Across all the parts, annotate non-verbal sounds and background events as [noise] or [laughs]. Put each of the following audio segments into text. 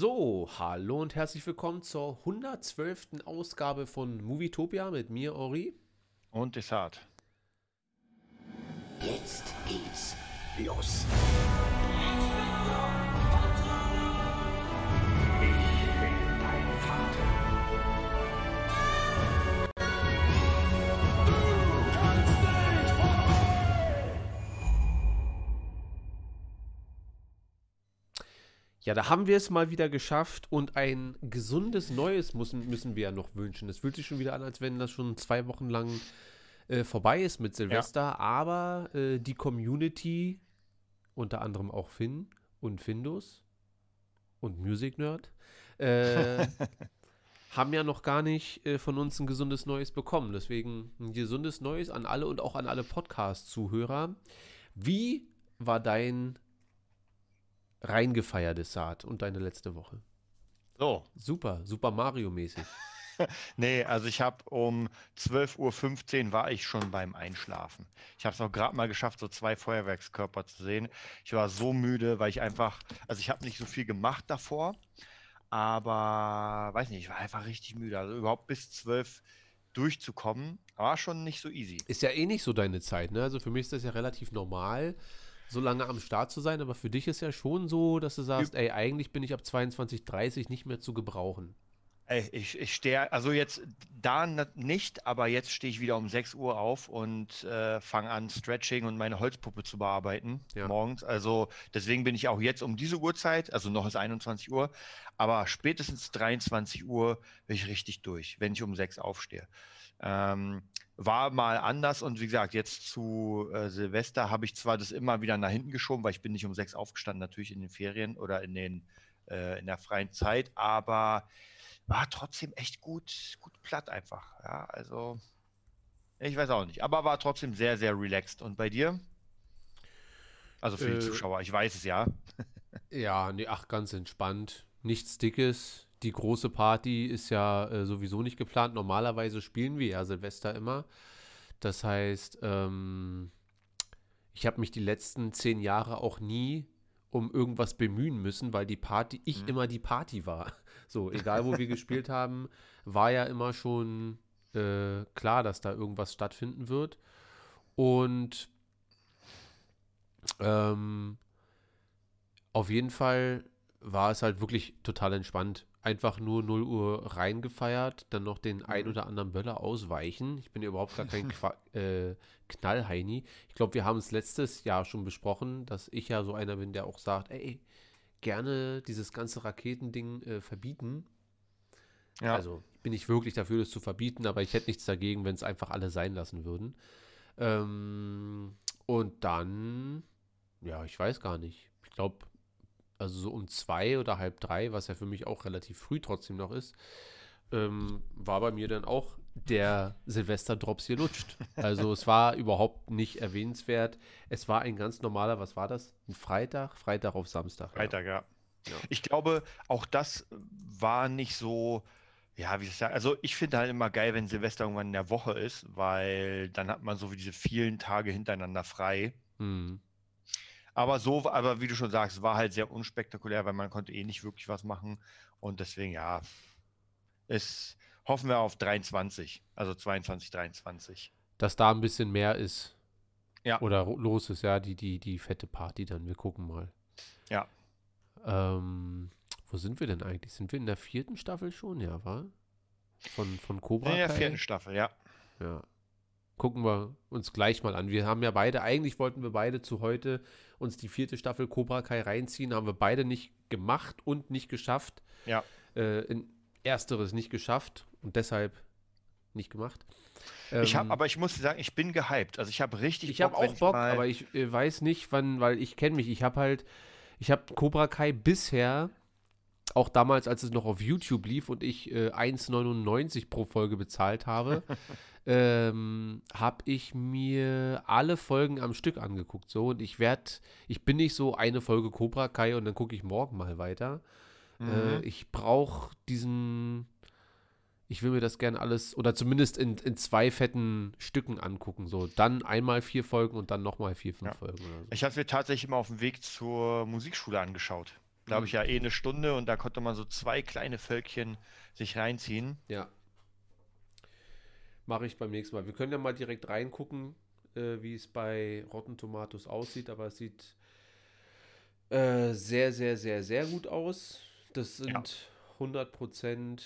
So, hallo und herzlich willkommen zur 112. Ausgabe von Movietopia mit mir, Ori. Und Desart. Jetzt geht's los. Ja, da haben wir es mal wieder geschafft und ein gesundes Neues müssen, müssen wir ja noch wünschen. Es fühlt sich schon wieder an, als wenn das schon zwei Wochen lang äh, vorbei ist mit Silvester, ja. aber äh, die Community, unter anderem auch Finn und Findus und Music Nerd, äh, [laughs] haben ja noch gar nicht äh, von uns ein gesundes Neues bekommen. Deswegen ein gesundes Neues an alle und auch an alle Podcast-Zuhörer. Wie war dein reingefeiertes Saat und deine letzte Woche? So. Super, Super Mario-mäßig. [laughs] nee, also ich habe um 12.15 Uhr war ich schon beim Einschlafen. Ich habe es auch gerade mal geschafft, so zwei Feuerwerkskörper zu sehen. Ich war so müde, weil ich einfach, also ich habe nicht so viel gemacht davor, aber weiß nicht, ich war einfach richtig müde. Also überhaupt bis 12 durchzukommen, war schon nicht so easy. Ist ja eh nicht so deine Zeit, ne? Also für mich ist das ja relativ normal so lange am Start zu sein, aber für dich ist ja schon so, dass du sagst, ey, eigentlich bin ich ab 22.30 nicht mehr zu gebrauchen. Ich, ich stehe, also jetzt da nicht, aber jetzt stehe ich wieder um 6 Uhr auf und äh, fange an, Stretching und meine Holzpuppe zu bearbeiten ja. morgens. Also deswegen bin ich auch jetzt um diese Uhrzeit, also noch ist 21 Uhr, aber spätestens 23 Uhr bin ich richtig durch, wenn ich um 6 aufstehe. Ähm, war mal anders und wie gesagt, jetzt zu äh, Silvester habe ich zwar das immer wieder nach hinten geschoben, weil ich bin nicht um sechs aufgestanden, natürlich in den Ferien oder in, den, äh, in der freien Zeit, aber war trotzdem echt gut, gut platt einfach. Ja, also ich weiß auch nicht, aber war trotzdem sehr, sehr relaxed. Und bei dir? Also für äh, die Zuschauer, ich weiß es ja. [laughs] ja, nee, ach, ganz entspannt. Nichts Dickes, die große Party ist ja äh, sowieso nicht geplant. Normalerweise spielen wir ja Silvester immer. Das heißt, ähm, ich habe mich die letzten zehn Jahre auch nie um irgendwas bemühen müssen, weil die Party, ich mhm. immer die Party war. [laughs] So, egal wo wir gespielt [laughs] haben, war ja immer schon äh, klar, dass da irgendwas stattfinden wird. Und ähm, auf jeden Fall war es halt wirklich total entspannt einfach nur 0 Uhr reingefeiert, dann noch den ein mhm. oder anderen Böller ausweichen. Ich bin ja überhaupt gar kein [laughs] Qua äh, Knallheini. Ich glaube, wir haben es letztes Jahr schon besprochen, dass ich ja so einer bin, der auch sagt, ey, gerne dieses ganze Raketending äh, verbieten. Ja. Also bin ich wirklich dafür, das zu verbieten, aber ich hätte nichts dagegen, wenn es einfach alle sein lassen würden. Ähm, und dann, ja, ich weiß gar nicht. Ich glaube, also so um zwei oder halb drei, was ja für mich auch relativ früh trotzdem noch ist, ähm, war bei mir dann auch der Silvester-Drops hier lutscht. Also es war überhaupt nicht erwähnenswert. Es war ein ganz normaler, was war das? Ein Freitag? Freitag auf Samstag. Freitag, ja. ja. Ich glaube, auch das war nicht so, ja, wie ich sagen, also ich finde halt immer geil, wenn Silvester irgendwann in der Woche ist, weil dann hat man so wie diese vielen Tage hintereinander frei. Mhm. Aber so, aber wie du schon sagst, war halt sehr unspektakulär, weil man konnte eh nicht wirklich was machen. Und deswegen, ja, ist, hoffen wir auf 23, also 22, 23. Dass da ein bisschen mehr ist. Ja. Oder los ist, ja, die, die, die fette Party dann. Wir gucken mal. Ja. Ähm, wo sind wir denn eigentlich? Sind wir in der vierten Staffel schon, ja, war? Von, von Cobra? In der vierten Staffel, ja. Ja gucken wir uns gleich mal an. Wir haben ja beide, eigentlich wollten wir beide zu heute uns die vierte Staffel Cobra Kai reinziehen, haben wir beide nicht gemacht und nicht geschafft. Ja. Äh, in ersteres nicht geschafft und deshalb nicht gemacht. Ich habe, ähm, aber ich muss sagen, ich bin gehypt. Also ich habe richtig. Ich habe auch Bock, aber ich äh, weiß nicht, wann, weil ich kenne mich. Ich habe halt, ich habe Cobra Kai bisher auch damals, als es noch auf YouTube lief und ich äh, 1,99 pro Folge bezahlt habe, [laughs] ähm, habe ich mir alle Folgen am Stück angeguckt. So, und ich werde, ich bin nicht so eine Folge Cobra Kai und dann gucke ich morgen mal weiter. Äh, mhm. Äh, ich brauche diesen, ich will mir das gerne alles, oder zumindest in, in zwei fetten Stücken angucken. So, dann einmal vier Folgen und dann nochmal vier, fünf ja. Folgen. So. Ich habe mir tatsächlich immer auf dem Weg zur Musikschule angeschaut Da habe ich ja eh eine Stunde und da konnte man so zwei kleine Völkchen sich reinziehen. Ja. Mache ich beim nächsten Mal. Wir können ja mal direkt reingucken, äh, wie es bei Rotten Tomatoes aussieht, aber es sieht äh, sehr, sehr, sehr, sehr gut aus. Das sind ja. 100%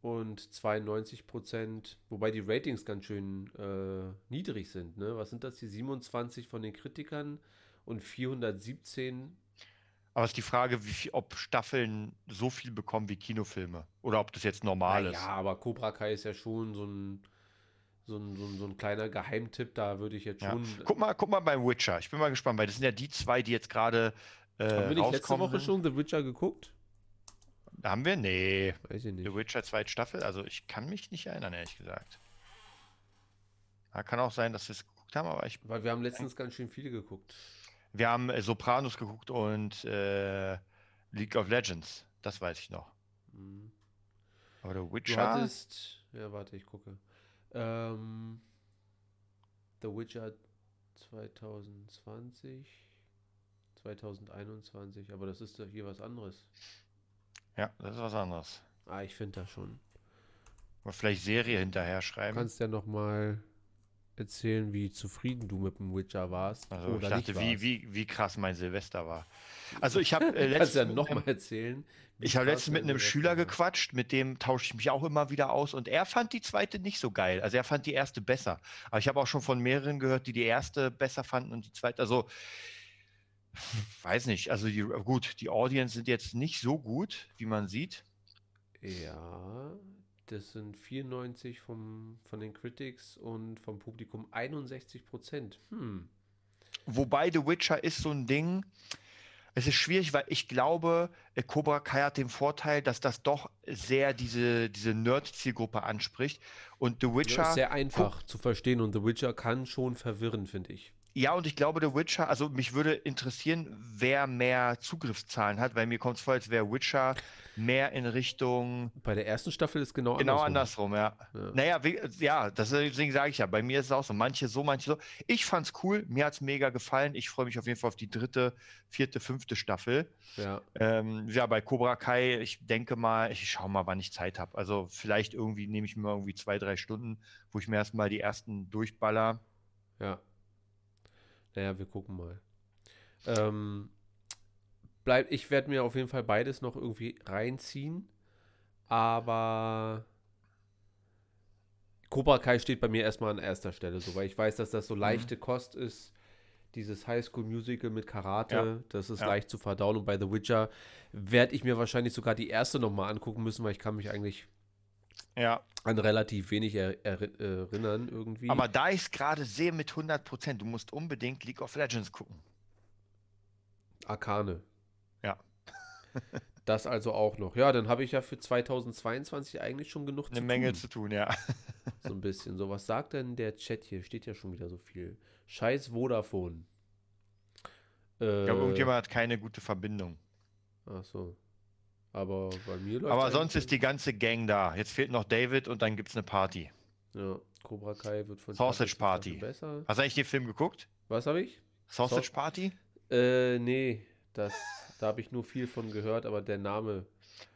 und 92%, wobei die Ratings ganz schön äh, niedrig sind. Ne? Was sind das? Die 27 von den Kritikern und 417 aber es ist die Frage, viel, ob Staffeln so viel bekommen wie Kinofilme. Oder ob das jetzt normal Na ist. Ja, aber Cobra Kai ist ja schon so ein, so ein, so ein, so ein kleiner Geheimtipp. Da würde ich jetzt schon. Ja. Guck, mal, guck mal beim Witcher. Ich bin mal gespannt, weil das sind ja die zwei, die jetzt gerade. Äh, Haben wir nicht letzte Woche schon The Witcher geguckt? Haben wir? Nee. Weiß ich nicht. The Witcher zweite Staffel? Also ich kann mich nicht erinnern, ehrlich gesagt. Ja, kann auch sein, dass wir es geguckt haben, aber ich. Weil wir haben letztens ganz schön viele geguckt. Wir haben äh, Sopranos geguckt und äh, League of Legends. Das weiß ich noch. Mhm. Aber The Witcher. Du hattest. Ja, warte, ich gucke. Ähm, The Witcher 2020, 2021, aber das ist doch hier was anderes. Ja, das ist was anderes. Ah, ich finde das schon. Oder vielleicht Serie hinterher schreiben. Du kannst ja noch mal erzählen, wie zufrieden du mit dem Witcher warst. Also oder ich dachte, wie, wie, wie krass mein Silvester war. Also ich habe äh, [laughs] letztens ja noch mal erzählen. Ich habe letztens mit einem Schüler war. gequatscht, mit dem tausche ich mich auch immer wieder aus und er fand die zweite nicht so geil. Also er fand die erste besser. Aber ich habe auch schon von mehreren gehört, die die erste besser fanden und die zweite. Also weiß nicht. Also die, gut, die Audience sind jetzt nicht so gut, wie man sieht. Ja, das sind 94 vom, von den Critics und vom Publikum 61 Prozent. Hm. Wobei The Witcher ist so ein Ding. Es ist schwierig, weil ich glaube, äh, Cobra Kai hat den Vorteil, dass das doch sehr diese, diese Nerd-Zielgruppe anspricht. Und The Witcher. Ja, ist sehr einfach zu verstehen und The Witcher kann schon verwirren, finde ich. Ja, und ich glaube, The Witcher, also mich würde interessieren, wer mehr Zugriffszahlen hat, weil mir kommt es vor, als wäre Witcher mehr in Richtung. Bei der ersten Staffel ist genau, genau andersrum. Genau andersrum, ja. ja. Naja, wie, ja, deswegen sage ich ja, bei mir ist es auch so. Manche so, manche so. Ich fand es cool, mir hat es mega gefallen. Ich freue mich auf jeden Fall auf die dritte, vierte, fünfte Staffel. Ja. Ähm, ja, bei Cobra Kai, ich denke mal, ich schaue mal, wann ich Zeit habe. Also vielleicht irgendwie nehme ich mir irgendwie zwei, drei Stunden, wo ich mir erstmal die ersten durchballer. Ja. Naja, wir gucken mal. Ähm, bleib, ich werde mir auf jeden Fall beides noch irgendwie reinziehen. Aber Cobra Kai steht bei mir erstmal an erster Stelle, so, weil ich weiß, dass das so mhm. leichte mhm. Kost ist. Dieses Highschool Musical mit Karate, ja. das ist ja. leicht zu verdauen. Und bei The Witcher werde ich mir wahrscheinlich sogar die erste nochmal angucken müssen, weil ich kann mich eigentlich ja. an relativ wenig er, er, erinnern irgendwie. Aber da ich es gerade sehe mit 100 Prozent, du musst unbedingt League of Legends gucken. Arkane. Ja. [laughs] das also auch noch. Ja, dann habe ich ja für 2022 eigentlich schon genug Eine zu Menge tun. zu tun, ja. [laughs] so ein bisschen. So, was sagt denn der Chat hier? Steht ja schon wieder so viel. Scheiß Vodafone. Äh, ich glaube, irgendjemand hat keine gute Verbindung. Ach so. Aber bei mir läuft Aber sonst ist die ganze Gang da. Jetzt fehlt noch David und dann gibt es eine Party. Ja, Cobra Kai wird von Sausage Party. Besser. Hast du eigentlich den Film geguckt? Was habe ich? Sausage so Party? Äh, nee, das, da habe ich nur viel von gehört, aber der Name.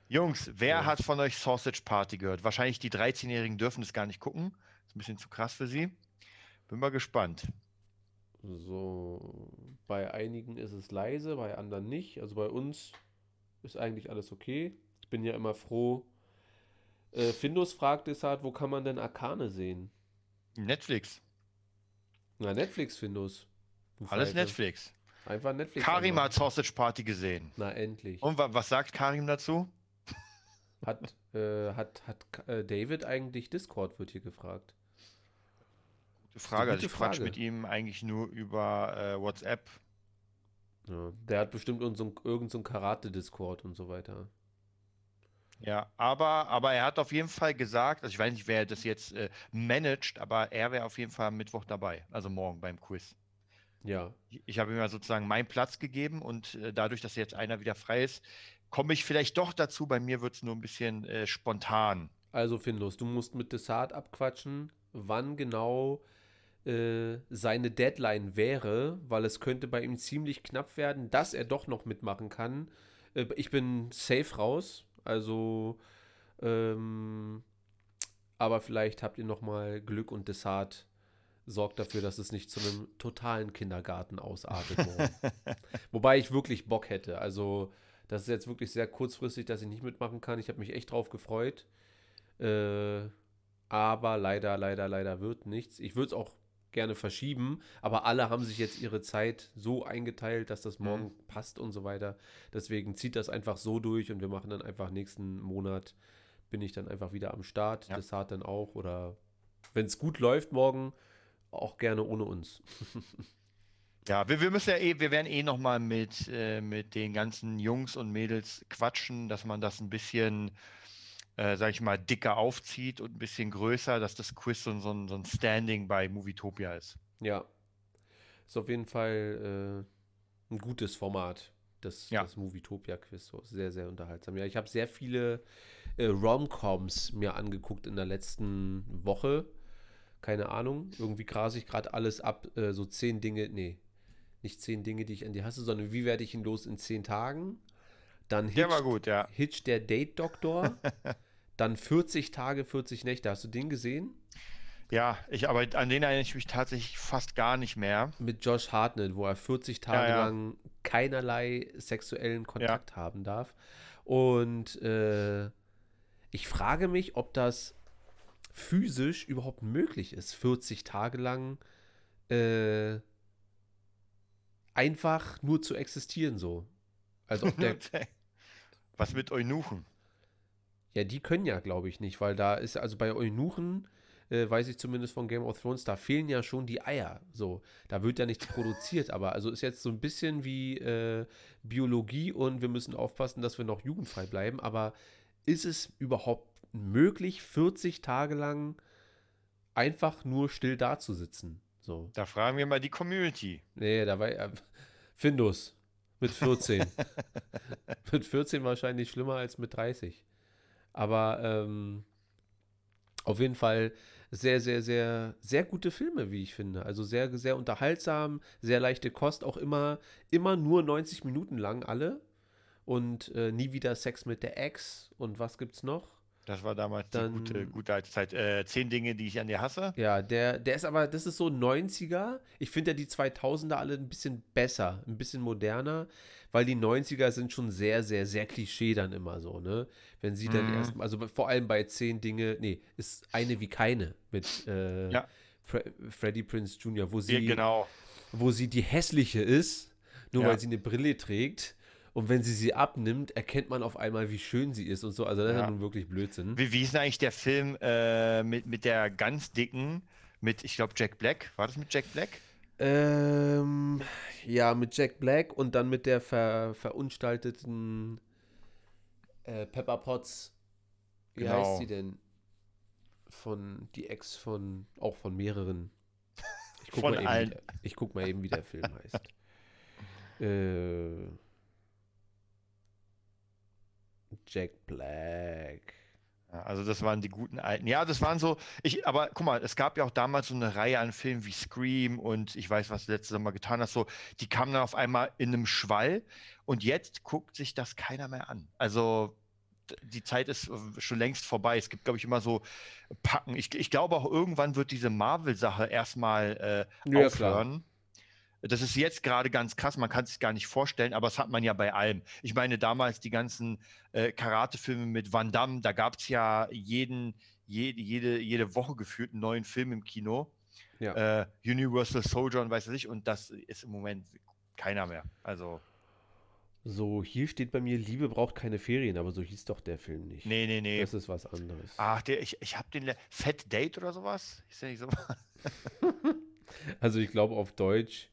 Jungs, wer ja. hat von euch Sausage Party gehört? Wahrscheinlich die 13-Jährigen dürfen es gar nicht gucken. Ist ein bisschen zu krass für sie. Bin mal gespannt. So, bei einigen ist es leise, bei anderen nicht. Also bei uns ist eigentlich alles okay. Ich bin ja immer froh. Äh, Findus fragt deshalb, wo kann man denn Arkane sehen? Netflix. Na, Netflix, Findus. Alles Netflix. Einfach Netflix. Karim hat Sausage Party gesehen. Na, endlich. Und wa was sagt Karim dazu? Hat, äh, hat, hat äh, David eigentlich Discord, wird hier gefragt. Gute Frage. Also ich quatsch mit ihm eigentlich nur über äh, WhatsApp. Ja, der hat bestimmt irgendeinen so Karate-Discord und so weiter. Ja, aber, aber er hat auf jeden Fall gesagt, also ich weiß nicht, wer das jetzt äh, managt, aber er wäre auf jeden Fall am Mittwoch dabei, also morgen beim Quiz. Ja. Ich, ich habe ihm ja sozusagen meinen Platz gegeben und äh, dadurch, dass jetzt einer wieder frei ist, komme ich vielleicht doch dazu. Bei mir wird es nur ein bisschen äh, spontan. Also, Finlos, du musst mit Desart abquatschen, wann genau äh, seine Deadline wäre, weil es könnte bei ihm ziemlich knapp werden, dass er doch noch mitmachen kann. Äh, ich bin safe raus. Also, ähm, aber vielleicht habt ihr noch mal Glück und Dessart sorgt dafür, dass es nicht zu einem totalen Kindergarten ausartet. [laughs] Wobei ich wirklich Bock hätte. Also, das ist jetzt wirklich sehr kurzfristig, dass ich nicht mitmachen kann. Ich habe mich echt drauf gefreut. Äh, aber leider, leider, leider wird nichts. Ich würde es auch gerne verschieben, aber alle haben sich jetzt ihre Zeit so eingeteilt, dass das morgen mhm. passt und so weiter. Deswegen zieht das einfach so durch und wir machen dann einfach nächsten Monat bin ich dann einfach wieder am Start. Ja. Das hat dann auch oder wenn es gut läuft morgen, auch gerne ohne uns. [laughs] ja, wir, wir müssen ja eh, wir werden eh nochmal mit, äh, mit den ganzen Jungs und Mädels quatschen, dass man das ein bisschen, äh, sag ich mal, dicker aufzieht und ein bisschen größer, dass das Quiz so, so, so ein Standing bei Movietopia ist. Ja. Ist auf jeden Fall äh, ein gutes Format, das, ja. das Movietopia-Quiz. So. Sehr, sehr unterhaltsam. Ja, ich habe sehr viele äh, Romcoms mir angeguckt in der letzten Woche keine Ahnung, irgendwie grase ich gerade alles ab, äh, so zehn Dinge, nee, nicht zehn Dinge, die ich an dir hasse, sondern wie werde ich ihn los in zehn Tagen? Dann Hitch, der gut, ja. Hitch der Date-Doktor, [laughs] dann 40 Tage, 40 Nächte. Hast du den gesehen? Ja, ich, aber an den erinnere ich mich tatsächlich fast gar nicht mehr. Mit Josh Hartnett, wo er 40 Tage ja, ja. lang keinerlei sexuellen Kontakt ja. haben darf. Und äh, ich frage mich, ob das physisch überhaupt möglich ist, 40 Tage lang äh, einfach nur zu existieren so. Also der, [laughs] Was mit Eunuchen? Ja, die können ja, glaube ich, nicht, weil da ist, also bei Eunuchen, äh, weiß ich zumindest von Game of Thrones, da fehlen ja schon die Eier. So, da wird ja nichts produziert, aber also ist jetzt so ein bisschen wie äh, Biologie und wir müssen aufpassen, dass wir noch jugendfrei bleiben, aber ist es überhaupt möglich, 40 Tage lang einfach nur still dazusitzen. So. Da fragen wir mal die Community. Nee, da war äh, Findus mit 14. [laughs] mit 14 wahrscheinlich schlimmer als mit 30. Aber ähm, auf jeden Fall sehr, sehr, sehr, sehr gute Filme, wie ich finde. Also sehr, sehr unterhaltsam, sehr leichte Kost, auch immer, immer nur 90 Minuten lang alle. Und äh, nie wieder Sex mit der Ex. Und was gibt's noch? Das war damals Dann, die gute, gute alte Zeit. Äh, zehn Dinge, die ich an dir hasse. Ja, der, der ist aber, das ist so 90er. Ich finde ja die 2000er alle ein bisschen besser, ein bisschen moderner, weil die 90er sind schon sehr, sehr, sehr Klischee dann immer so, ne? Wenn sie dann mhm. erst, also vor allem bei zehn Dinge, nee, ist eine wie keine mit äh, ja. Fre Freddie Prince Jr., wo sie, ja, genau. wo sie die hässliche ist, nur ja. weil sie eine Brille trägt und wenn sie sie abnimmt, erkennt man auf einmal, wie schön sie ist und so. Also das ja. ist ja nun wirklich Blödsinn. Wie, wie ist denn eigentlich der Film äh, mit, mit der ganz dicken, mit, ich glaube, Jack Black? War das mit Jack Black? Ähm, ja, mit Jack Black und dann mit der ver, verunstalteten äh, Pepper Potts. Wie genau. heißt sie denn? Von die Ex von auch von mehreren. Ich guck, von mal, allen. Eben, ich guck mal eben, wie der Film heißt. [laughs] äh. Jack Black. Ja, also das waren die guten alten. Ja, das waren so. Ich, aber guck mal, es gab ja auch damals so eine Reihe an Filmen wie Scream und ich weiß, was du letztes Mal getan hast. So, die kamen dann auf einmal in einem Schwall und jetzt guckt sich das keiner mehr an. Also die Zeit ist schon längst vorbei. Es gibt, glaube ich, immer so Packen. Ich, ich glaube auch irgendwann wird diese Marvel-Sache erstmal äh, ja, aufhören. Klar. Das ist jetzt gerade ganz krass, man kann es sich gar nicht vorstellen, aber das hat man ja bei allem. Ich meine, damals die ganzen äh, Karate-Filme mit Van Damme, da gab es ja jeden, jede, jede, jede Woche gefühlt einen neuen Film im Kino. Ja. Äh, Universal Soldier und weiß ich, und das ist im Moment keiner mehr. Also. So, hier steht bei mir, Liebe braucht keine Ferien, aber so hieß doch der Film nicht. Nee, nee, nee. Das ist was anderes. Ach, der, ich, ich habe den Fat Date oder sowas? Ist der nicht so? [laughs] also ich glaube auf Deutsch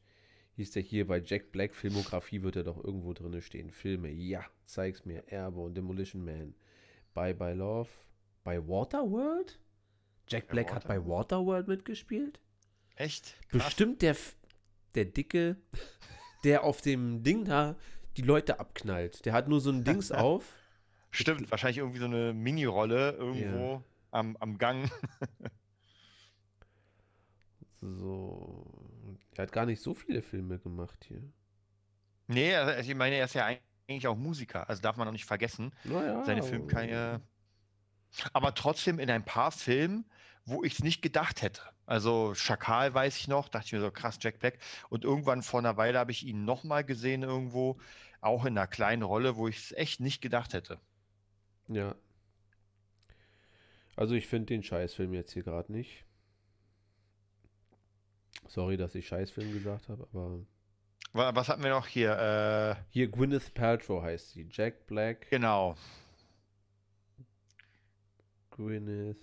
hieß der hier bei Jack Black Filmografie, wird er doch irgendwo drin stehen. Filme, ja, zeig's mir. Airborne, Demolition Man, Bye Bye Love, bei Waterworld? Jack Black hat bei Waterworld mitgespielt? Echt? Krass. Bestimmt der, der Dicke, [laughs] der auf dem Ding da die Leute abknallt. Der hat nur so ein Dings [laughs] auf. Stimmt, ich, wahrscheinlich irgendwie so eine Mini-Rolle irgendwo ja. am, am Gang. so. Er hat gar nicht so viele Filme gemacht hier. Nee, also ich meine, er ist ja eigentlich auch Musiker, also darf man auch nicht vergessen. Naja, Seine Filmkarriere. Aber trotzdem in ein paar Filmen, wo ich es nicht gedacht hätte. Also Schakal weiß ich noch, dachte ich mir so, krass, Jack Black. Und irgendwann vor einer Weile habe ich ihn nochmal gesehen irgendwo, auch in einer kleinen Rolle, wo ich es echt nicht gedacht hätte. Ja. Also ich finde den Scheißfilm jetzt hier gerade nicht. Sorry, dass ich Scheißfilm gesagt habe, aber Wa- Was hatten wir noch hier? Äh, hier Gwyneth Paltrow heißt sie. Jack Black, genau. Gwyneth.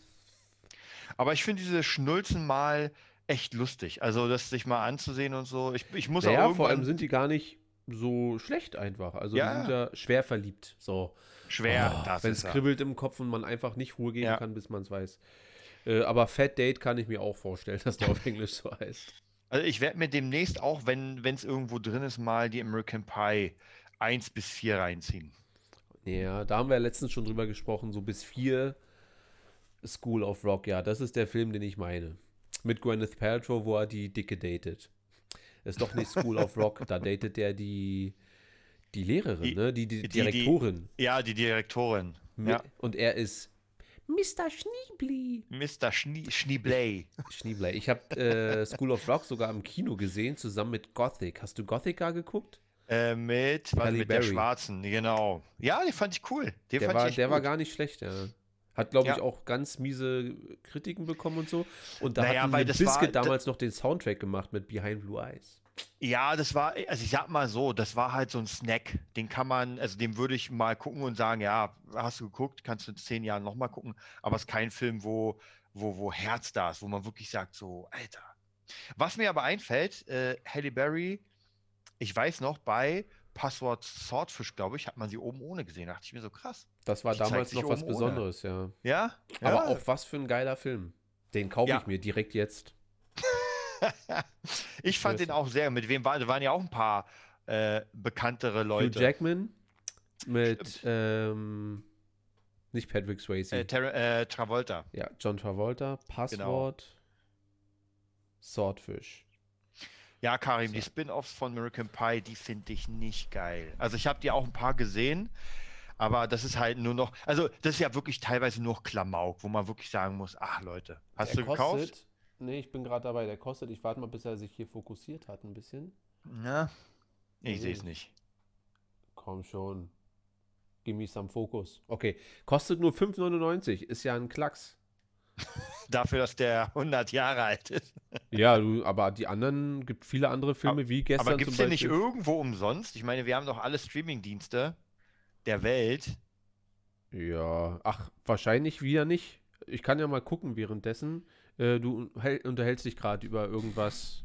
Aber ich finde diese Schnulzen mal echt lustig. Also das sich mal anzusehen und so. Ich, ich muss Naja, auch vor allem sind die gar nicht so schlecht einfach. Also Ja. die sind ja schwer verliebt. So. schwer. das Wenn es kribbelt im Kopf und man einfach nicht Ruhe geben Ja. kann, bis man es weiß. Äh, aber Fat Date kann ich mir auch vorstellen, [laughs] dass der auf Englisch so heißt. Also ich werde mir demnächst auch, wenn es irgendwo drin ist, mal die American Pie 1 bis 4 reinziehen. Ja, da haben wir ja letztens schon drüber gesprochen, so bis vier School of Rock. Ja, das ist der Film, den ich meine. Mit Gwyneth Paltrow, wo er die Dicke datet. Ist doch nicht School of Rock, da datet der die, die Lehrerin, Die- ne? Die, die, die- die- Direktorin. Ja, die Direktorin. Mit, Ja. Und er ist Mr. Schniebli. Mr. Schnie Schniebley. Schniebley. Ich habe äh, School of Rock sogar im Kino gesehen, zusammen mit Gothic. Hast du Gothica geguckt? Äh, mit, was, mit der Berry. Schwarzen, genau. Ja, den fand ich cool. Den Der, fand war, ich der war gar nicht schlecht, ja. Hat, glaube ich, Ja. auch ganz miese Kritiken bekommen und so. Und da Naja, hat da- damals noch den Soundtrack gemacht mit Behind Blue Eyes. Ja, das war, also ich sag mal so, das war halt so ein Snack. Den kann man, also den würde ich mal gucken und sagen, ja, hast du geguckt, kannst du in zehn Jahren nochmal gucken, aber es ist kein Film, wo, wo, wo Herz da ist, wo man wirklich sagt, so, Alter. Was mir aber einfällt, äh, Halle Berry, ich weiß noch, bei Passwort Swordfish, glaube ich, hat man sie oben ohne gesehen. Da dachte ich mir so, krass. Das war damals noch was oben ohne. Besonderes, ja. Ja? Aber ja. auch was für ein geiler Film. Den kaufe Ja. ich mir direkt jetzt. [laughs] ich fand den auch sehr. Mit wem waren, da waren ja auch ein paar äh, bekanntere Leute. Hugh Jackman mit, ähm, nicht Patrick Swayze. Äh, äh, Travolta. ja, John Travolta, Genau. Passwort, Swordfish. Ja, Karim, die. Spin-offs von American Pie, die finde ich nicht geil. Also ich habe die auch ein paar gesehen, aber das ist halt nur noch, also das ist ja wirklich teilweise nur Klamauk, wo man wirklich sagen muss, ach Leute, hast Der du gekauft? Nee, ich bin gerade dabei, der kostet, ich warte mal, bis er sich hier fokussiert hat ein bisschen. Ja, ich Nee. sehe es nicht. Komm schon. Give me some focus. Okay, kostet nur 5,99. Ist ja ein Klacks. [laughs] Dafür, dass der 100 Jahre alt ist. [laughs] Ja, du, aber die anderen, gibt viele andere Filme wie gestern Aber gibt es zum den nicht irgendwo umsonst? Ich meine, wir haben doch alle Streamingdienste der Welt. Ja, ach, wahrscheinlich wieder nicht. Ich kann ja mal gucken währenddessen. Äh, du unterhältst dich gerade über irgendwas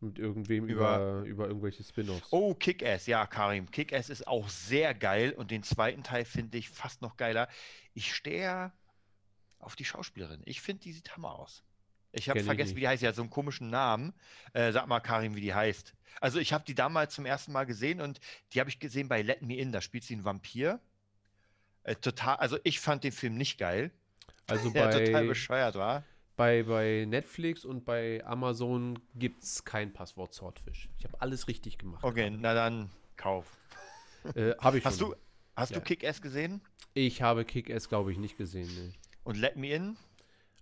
mit irgendwem über, Über- über, irgendwelche Spin-offs. Oh, Kick-Ass, ja, Karim. Kick-Ass ist auch sehr geil und den zweiten Teil finde ich fast noch geiler. Ich stehe auf die Schauspielerin. Ich finde, die sieht Hammer aus. Ich habe ich vergessen, wie die heißt. Sie hat so einen komischen Namen. Äh, sag mal, Karim, wie die heißt. Also, ich habe die damals zum ersten Mal gesehen und die habe ich gesehen bei Let Me In. Da spielt sie einen Vampir. Äh, total, also ich fand den Film nicht geil. Also [laughs] total bei, bescheuert war. bei, bei Netflix und bei Amazon gibt es kein Passwort Swordfish. Ich habe alles richtig gemacht. Okay, na dann kauf. Äh, habe ich Hast schon. du, hast Ja. du Kick-Ass gesehen? Ich habe Kick-Ass, glaube ich, nicht gesehen. Nee. Und Let Me In?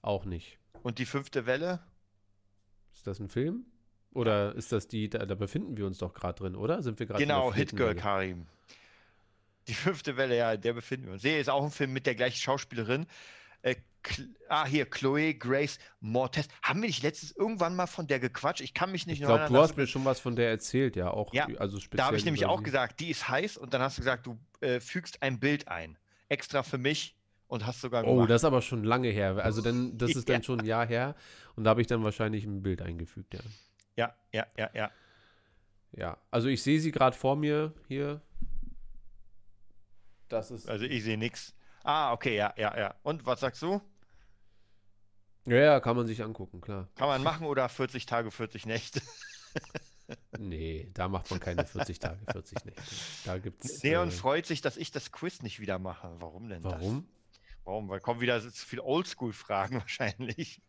Auch nicht. Und die fünfte Welle? Ist das ein Film? Oder ist das die, da, da befinden wir uns doch gerade drin, oder? Sind wir gerade Genau, Hitgirl? Karim. Die fünfte Welle, ja, der befinden wir uns. Nee, ist auch ein Film mit der gleichen Schauspielerin. Äh, ah, hier, Chloe Grace Mortes. Haben wir nicht letztens irgendwann mal von der gequatscht? Ich kann mich nicht Ich noch glaube, erinnern, du hast mir schon was von der erzählt, ja. Auch, Ja, also speziell Da habe ich nämlich auch sie. gesagt, die ist heiß und dann hast du gesagt, du äh, fügst ein Bild ein. Extra für mich und hast sogar Oh, gemacht. das ist aber schon lange her. Also dann, das [laughs] ist dann Ja. schon ein Jahr her. Und da habe ich dann wahrscheinlich ein Bild eingefügt, ja. Ja, ja, ja, ja. Ja, also ich sehe sie gerade vor mir hier. Das ist. Also ich sehe nichts. Ah, okay, ja, ja, ja. Und was sagst du? Ja, ja, kann man sich angucken, klar. Kann man machen oder 40 Tage, 40 Nächte? [laughs] Nee, da macht man keine 40 Tage, 40 Nächte. Da gibt's. Neon äh, freut sich, dass ich das Quiz nicht wieder mache. Warum denn das? Warum? Warum? Weil kommen wieder so zu viele Oldschool-Fragen [laughs] wahrscheinlich.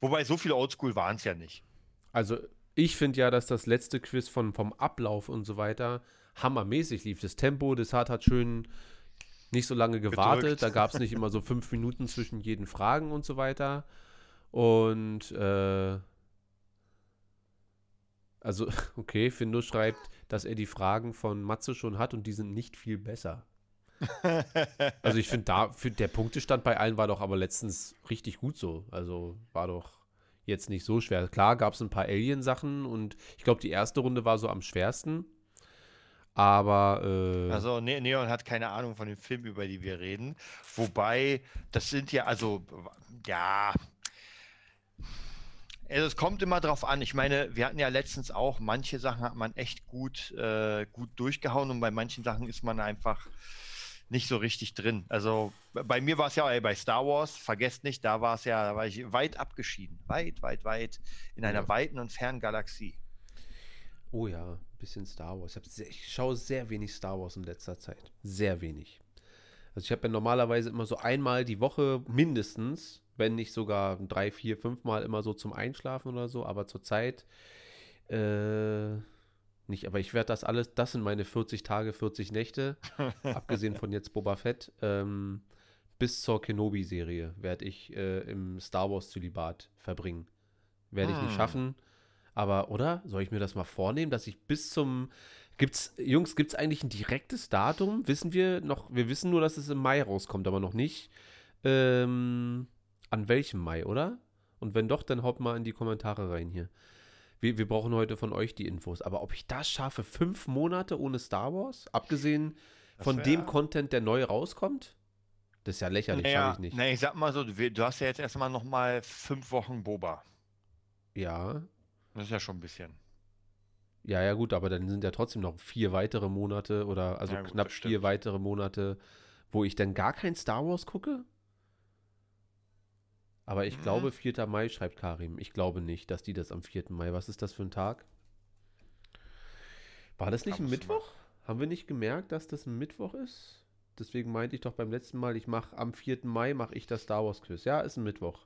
Wobei so viele Oldschool waren es ja nicht. Also, ich finde ja, dass das letzte Quiz von, vom Ablauf und so weiter hammermäßig lief. Das Tempo, das hat, hat schön nicht so lange gewartet. Gedrückt. Da gab es nicht immer so fünf Minuten zwischen jeden Fragen und so weiter. Und äh, also, [laughs] okay, Findo schreibt, dass er die Fragen von Matze schon hat und die sind nicht viel besser. [laughs] also ich finde da, für der Punktestand bei allen war doch aber letztens richtig gut so. Also war doch jetzt nicht so schwer. Klar gab es ein paar Alien-Sachen und ich glaube, die erste Runde war so am schwersten. Aber. Äh, also, ne Neon hat keine Ahnung von dem Film, über den wir reden. Wobei, das sind ja, also, ja. Also es kommt immer drauf an. Ich meine, wir hatten ja letztens auch, manche Sachen hat man echt gut, äh, gut durchgehauen und bei manchen Sachen ist man einfach nicht so richtig drin. Also bei mir war es ja ey, bei Star Wars, vergesst nicht, da war es ja, da war ich weit abgeschieden. Weit, weit, weit in einer ja. weiten und fernen Galaxie. Oh ja, bisschen Star Wars. Ich, sehr, ich schaue sehr wenig Star Wars in letzter Zeit. Sehr wenig. Also ich habe ja normalerweise immer so einmal die Woche mindestens, wenn nicht sogar drei, vier, fünf Mal immer so zum Einschlafen oder so, aber zurzeit äh, nicht. Aber ich werde das alles, das sind meine 40 Tage, 40 Nächte, [laughs] abgesehen von jetzt Boba Fett, ähm, bis zur Kenobi-Serie werde ich äh, im Star Wars-Zölibat verbringen. Werde ich nicht schaffen. Aber, oder? Soll ich mir das mal vornehmen, dass ich bis zum. Gibt's, Jungs, gibt es eigentlich ein direktes Datum? Wissen wir noch, wir wissen nur, dass es im Mai rauskommt, aber noch nicht. Ähm, an welchem Mai, oder? Und wenn doch, dann haut mal in die Kommentare rein hier. Wir, wir brauchen heute von euch die Infos. Aber ob ich das schaffe, fünf Monate ohne Star Wars, abgesehen von dem Content, der neu rauskommt? Das ist ja lächerlich, naja, ich nicht. Nee, ich sag mal so, du, du hast ja jetzt erstmal nochmal fünf Wochen Boba. Ja, das ist ja schon ein bisschen. Ja, ja, gut, aber dann sind ja trotzdem noch vier weitere Monate oder also ja, gut, knapp vier weitere Monate, wo ich dann gar kein Star Wars gucke. Aber ich mhm. glaube, 4. Mai schreibt Karim. Ich glaube nicht, dass die das am 4. Mai. Was ist das für ein Tag? War das nicht ein Mittwoch? Mal. Haben wir nicht gemerkt, dass das ein Mittwoch ist? Deswegen meinte ich doch beim letzten Mal, ich mache am 4. Mai mache ich das Star Wars Quiz. Ja, ist ein Mittwoch.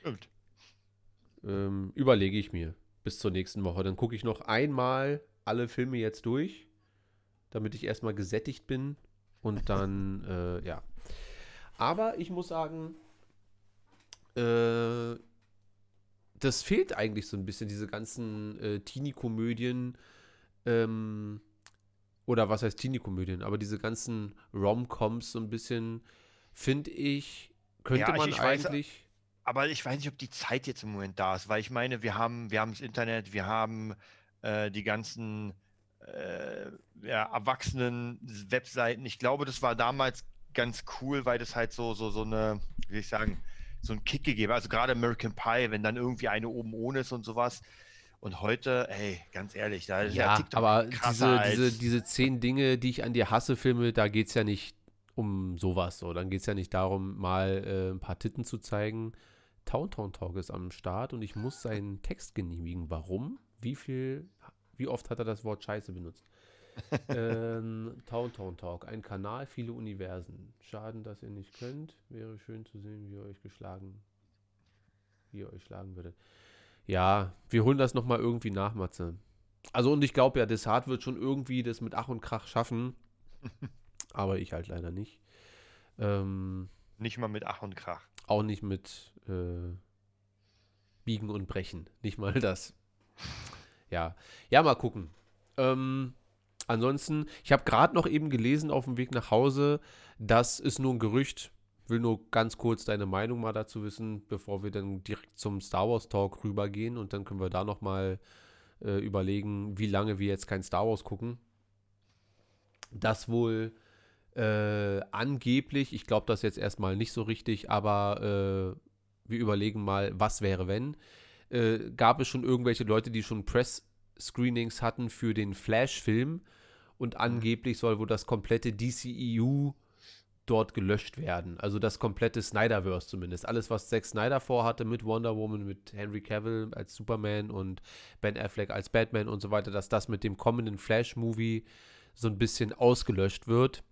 Stimmt. Ähm, überlege ich mir bis zur nächsten Woche. Dann gucke ich noch einmal alle Filme jetzt durch, damit ich erstmal gesättigt bin und dann, [laughs] äh, ja. Aber ich muss sagen, äh, das fehlt eigentlich so ein bisschen, diese ganzen äh, Teenie-Komödien, ähm, oder was heißt Teenie-Komödien, aber diese ganzen Rom-Coms so ein bisschen, finde ich, könnte ja, man ich, ich eigentlich. Weiß, aber ich weiß nicht, ob die Zeit jetzt im Moment da ist, weil ich meine, wir haben, wir haben das Internet, wir haben äh, die ganzen äh, ja, erwachsenen Webseiten. Ich glaube, das war damals ganz cool, weil das halt so, so, so eine, wie soll ich sagen, so einen Kick gegeben. Also gerade American Pie, wenn dann irgendwie eine oben ohne ist und sowas. Und heute, ey, ganz ehrlich, da ist ja, ja TikTok aber diese, diese, diese zehn Dinge, die ich an dir hasse, Filme, da geht es ja nicht um sowas. So. Dann geht es ja nicht darum, mal äh, ein paar Titten zu zeigen, Towntown Talk ist am Start und ich muss seinen Text genehmigen. Warum? Wie viel, wie oft hat er das Wort Scheiße benutzt? [laughs] ähm, Towntown Talk, ein Kanal, viele Universen. Schaden, dass ihr nicht könnt. Wäre schön zu sehen, wie ihr euch geschlagen, wie ihr euch schlagen würdet. Ja, wir holen das nochmal irgendwie nach, Matze. Also und ich glaube ja, Desart wird schon irgendwie das mit Ach und Krach schaffen. [laughs] aber ich halt leider nicht. Ähm, nicht mal mit Ach und Krach. Auch nicht mit äh, Biegen und Brechen. Nicht mal das. Ja, ja, mal gucken. Ähm, ansonsten, ich habe gerade noch eben gelesen auf dem Weg nach Hause, das ist nur ein Gerücht. Will nur ganz kurz deine Meinung mal dazu wissen, bevor wir dann direkt zum Star Wars Talk rübergehen und dann können wir da noch mal äh, überlegen, wie lange wir jetzt kein Star Wars gucken. Das wohl äh, angeblich, ich glaube das jetzt erstmal nicht so richtig, aber äh, wir überlegen mal, was wäre, wenn. Äh, gab es schon irgendwelche Leute, die schon Press-Screenings hatten für den Flash-Film und mhm. angeblich soll wohl das komplette DCEU dort gelöscht werden. Also das komplette Snyderverse zumindest. Alles, was Zack Snyder vorhatte mit Wonder Woman, mit Henry Cavill als Superman und Ben Affleck als Batman und so weiter, dass das mit dem kommenden Flash-Movie so ein bisschen ausgelöscht wird.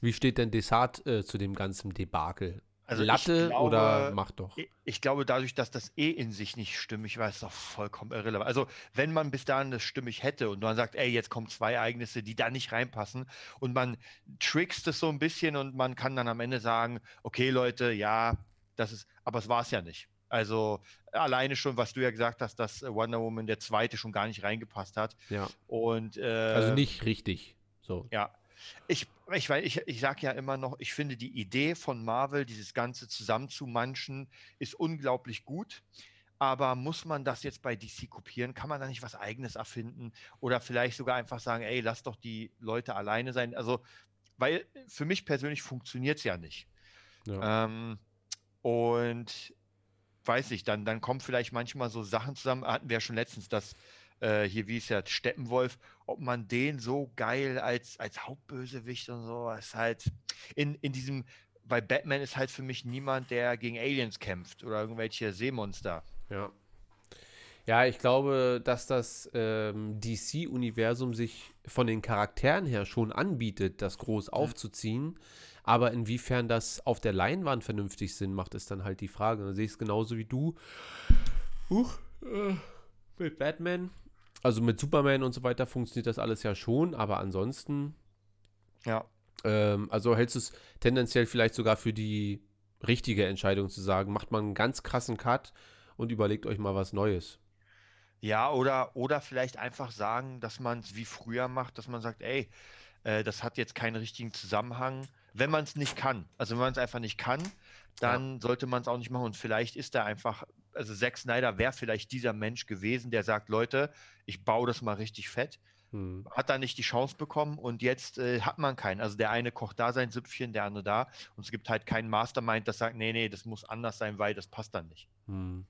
Wie steht denn Desart äh, zu dem ganzen Debakel? Also Latte glaube, oder mach doch? Ich, ich, glaube, dadurch, dass das eh in sich nicht stimmig war, ist doch vollkommen irrelevant. Also, wenn man bis dahin das stimmig hätte und man sagt, ey, jetzt kommen zwei Ereignisse, die da nicht reinpassen und man trickst es so ein bisschen und man kann dann am Ende sagen, okay, Leute, ja, das ist, aber es war es ja nicht. Also alleine schon, was du ja gesagt hast, dass Wonder Woman der zweite schon gar nicht reingepasst hat. Ja. Und äh, also nicht richtig. So. Ja. Ich, ich, ich, ich sage ja immer noch, ich finde die Idee von Marvel, dieses Ganze zusammenzumanschen, ist unglaublich gut. Aber muss man das jetzt bei DC kopieren? Kann man da nicht was Eigenes erfinden? Oder vielleicht sogar einfach sagen, ey, lass doch die Leute alleine sein? Also, weil für mich persönlich funktioniert es ja nicht. Ja. Ähm, und weiß ich, dann, dann kommen vielleicht manchmal so Sachen zusammen. Hatten wir ja schon letztens, dass äh, hier, wie ist ja Steppenwolf, ob man den so geil als, als Hauptbösewicht und so, ist halt in, in diesem, bei Batman ist halt für mich niemand, der gegen Aliens kämpft oder irgendwelche Seemonster. Ja. Ja, ich glaube, dass das ähm, DC-Universum sich von den Charakteren her schon anbietet, das groß mhm. aufzuziehen. Aber inwiefern das auf der Leinwand vernünftig Sinn macht, ist dann halt die Frage. Da sehe ich es genauso wie du. Huch, äh, mit Batman. Also mit Superman und so weiter funktioniert das alles ja schon, aber ansonsten. Ja. Ähm, also hältst du es tendenziell vielleicht sogar für die richtige Entscheidung zu sagen, macht man einen ganz krassen Cut und überlegt euch mal was Neues. Ja, oder, oder vielleicht einfach sagen, dass man es wie früher macht, dass man sagt, ey, äh, das hat jetzt keinen richtigen Zusammenhang wenn man es nicht kann. Also wenn man es einfach nicht kann, dann ja. sollte man es auch nicht machen. Und vielleicht ist er einfach, also Zack Snyder wäre vielleicht dieser Mensch gewesen, der sagt, Leute, ich baue das mal richtig fett. Hm. Hat da nicht die Chance bekommen und jetzt äh, hat man keinen. Also der eine kocht da sein Süppchen, der andere da. Und es gibt halt keinen Mastermind, das sagt, nee, nee, das muss anders sein, weil das passt dann nicht. Hm.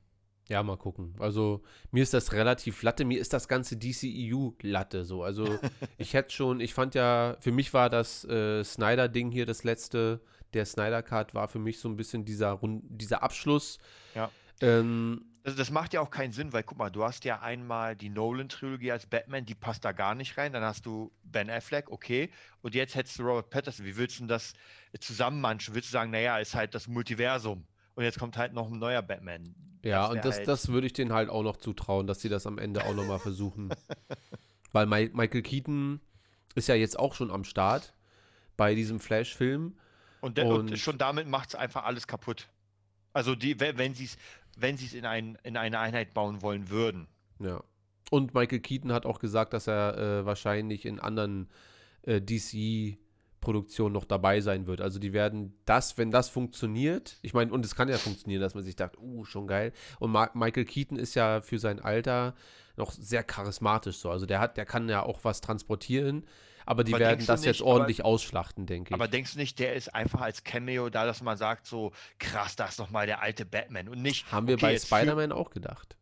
Ja, mal gucken. Also mir ist das relativ latte. Mir ist das ganze DCEU latte so. Also [laughs] ich hätte schon, ich fand ja, für mich war das äh, Snyder-Ding hier das letzte, der Snyder-Card war für mich so ein bisschen dieser, Rund, dieser Abschluss. Ja. Ähm, also das macht ja auch keinen Sinn, weil guck mal, du hast ja einmal die Nolan-Trilogie als Batman, die passt da gar nicht rein. Dann hast du Ben Affleck, okay. Und jetzt hättest du Robert Patterson. Wie willst du das zusammenmanschen? Willst du sagen, naja, ist halt das Multiversum. Und jetzt kommt halt noch ein neuer Batman. Ja, und das, halt das würde ich denen halt auch noch zutrauen, dass sie das am Ende auch nochmal versuchen. [laughs] Weil My Michael Keaton ist ja jetzt auch schon am Start bei diesem Flash-Film. Und, und, und, schon damit macht es einfach alles kaputt. Also die, wenn sie es wenn in, ein, in eine Einheit bauen wollen würden. Ja. Und Michael Keaton hat auch gesagt, dass er äh, wahrscheinlich in anderen äh, DC Produktion noch dabei sein wird. Also die werden das, wenn das funktioniert, ich meine, und es kann ja funktionieren, dass man sich sagt, uh, schon geil. Und Ma Michael Keaton ist ja für sein Alter noch sehr charismatisch so. Also der hat, der kann ja auch was transportieren. Aber die aber werden das nicht, jetzt ordentlich aber, ausschlachten, denke ich. Aber denkst du nicht, der ist einfach als Cameo da, dass man sagt, so krass, da ist nochmal der alte Batman und nicht. Haben wir okay, bei Spider-Man auch gedacht.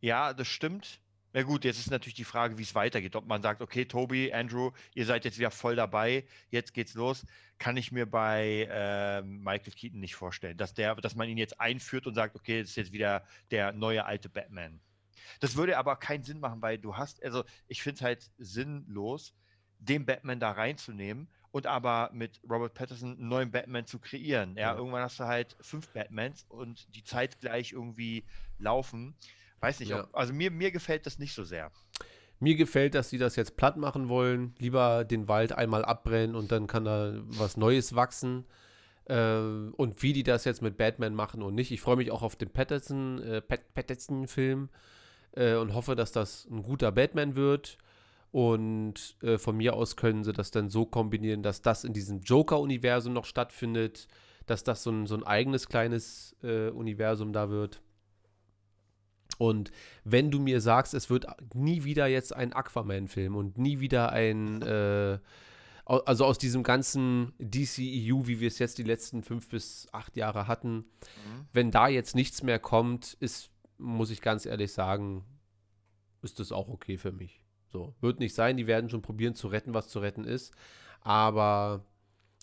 Ja, das stimmt. Na gut, jetzt ist natürlich die Frage, wie es weitergeht. Ob man sagt, okay, Toby, Andrew, ihr seid jetzt wieder voll dabei, jetzt geht's los. Kann ich mir bei äh, Michael Keaton nicht vorstellen, dass, der, dass man ihn jetzt einführt und sagt, okay, das ist jetzt wieder der neue alte Batman. Das würde aber keinen Sinn machen, weil du hast, also ich finde es halt sinnlos, den Batman da reinzunehmen und aber mit Robert Patterson einen neuen Batman zu kreieren. Ja, ja. irgendwann hast du halt fünf Batmans und die zeitgleich irgendwie laufen. Weiß nicht, ja. ob, also mir, mir gefällt das nicht so sehr. Mir gefällt, dass sie das jetzt platt machen wollen. Lieber den Wald einmal abbrennen und dann kann da was Neues wachsen. Äh, und wie die das jetzt mit Batman machen und nicht. Ich freue mich auch auf den Patterson, äh, Pat Patterson-Film äh, und hoffe, dass das ein guter Batman wird. Und äh, von mir aus können sie das dann so kombinieren, dass das in diesem Joker-Universum noch stattfindet, dass das so ein, so ein eigenes kleines äh, Universum da wird. Und wenn du mir sagst, es wird nie wieder jetzt ein Aquaman-Film und nie wieder ein, äh, also aus diesem ganzen DCEU, wie wir es jetzt die letzten fünf bis acht Jahre hatten, mhm. wenn da jetzt nichts mehr kommt, ist, muss ich ganz ehrlich sagen, ist das auch okay für mich. So, wird nicht sein, die werden schon probieren zu retten, was zu retten ist, aber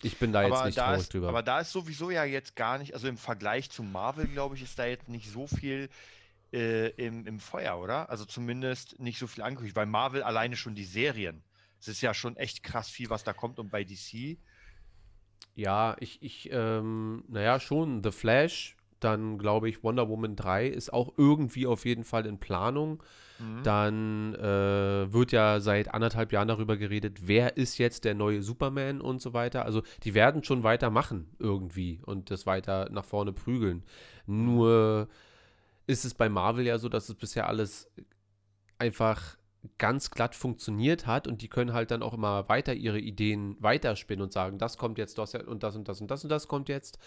ich bin da aber jetzt nicht traurig ist, drüber. Aber da ist sowieso ja jetzt gar nicht, also im Vergleich zu Marvel, glaube ich, ist da jetzt nicht so viel äh, im, im Feuer, oder? Also zumindest nicht so viel angekündigt, weil Marvel alleine schon die Serien. Es ist ja schon echt krass viel, was da kommt und bei DC. Ja, ich, ich, ähm, naja, schon The Flash, dann glaube ich Wonder Woman 3 ist auch irgendwie auf jeden Fall in Planung. Mhm. Dann äh, wird ja seit anderthalb Jahren darüber geredet, wer ist jetzt der neue Superman und so weiter. Also die werden schon weitermachen irgendwie und das weiter nach vorne prügeln. Nur ist es bei Marvel ja so, dass es bisher alles einfach ganz glatt funktioniert hat und die können halt dann auch immer weiter ihre Ideen weiterspinnen und sagen, das kommt jetzt das und das und das und das und das kommt jetzt.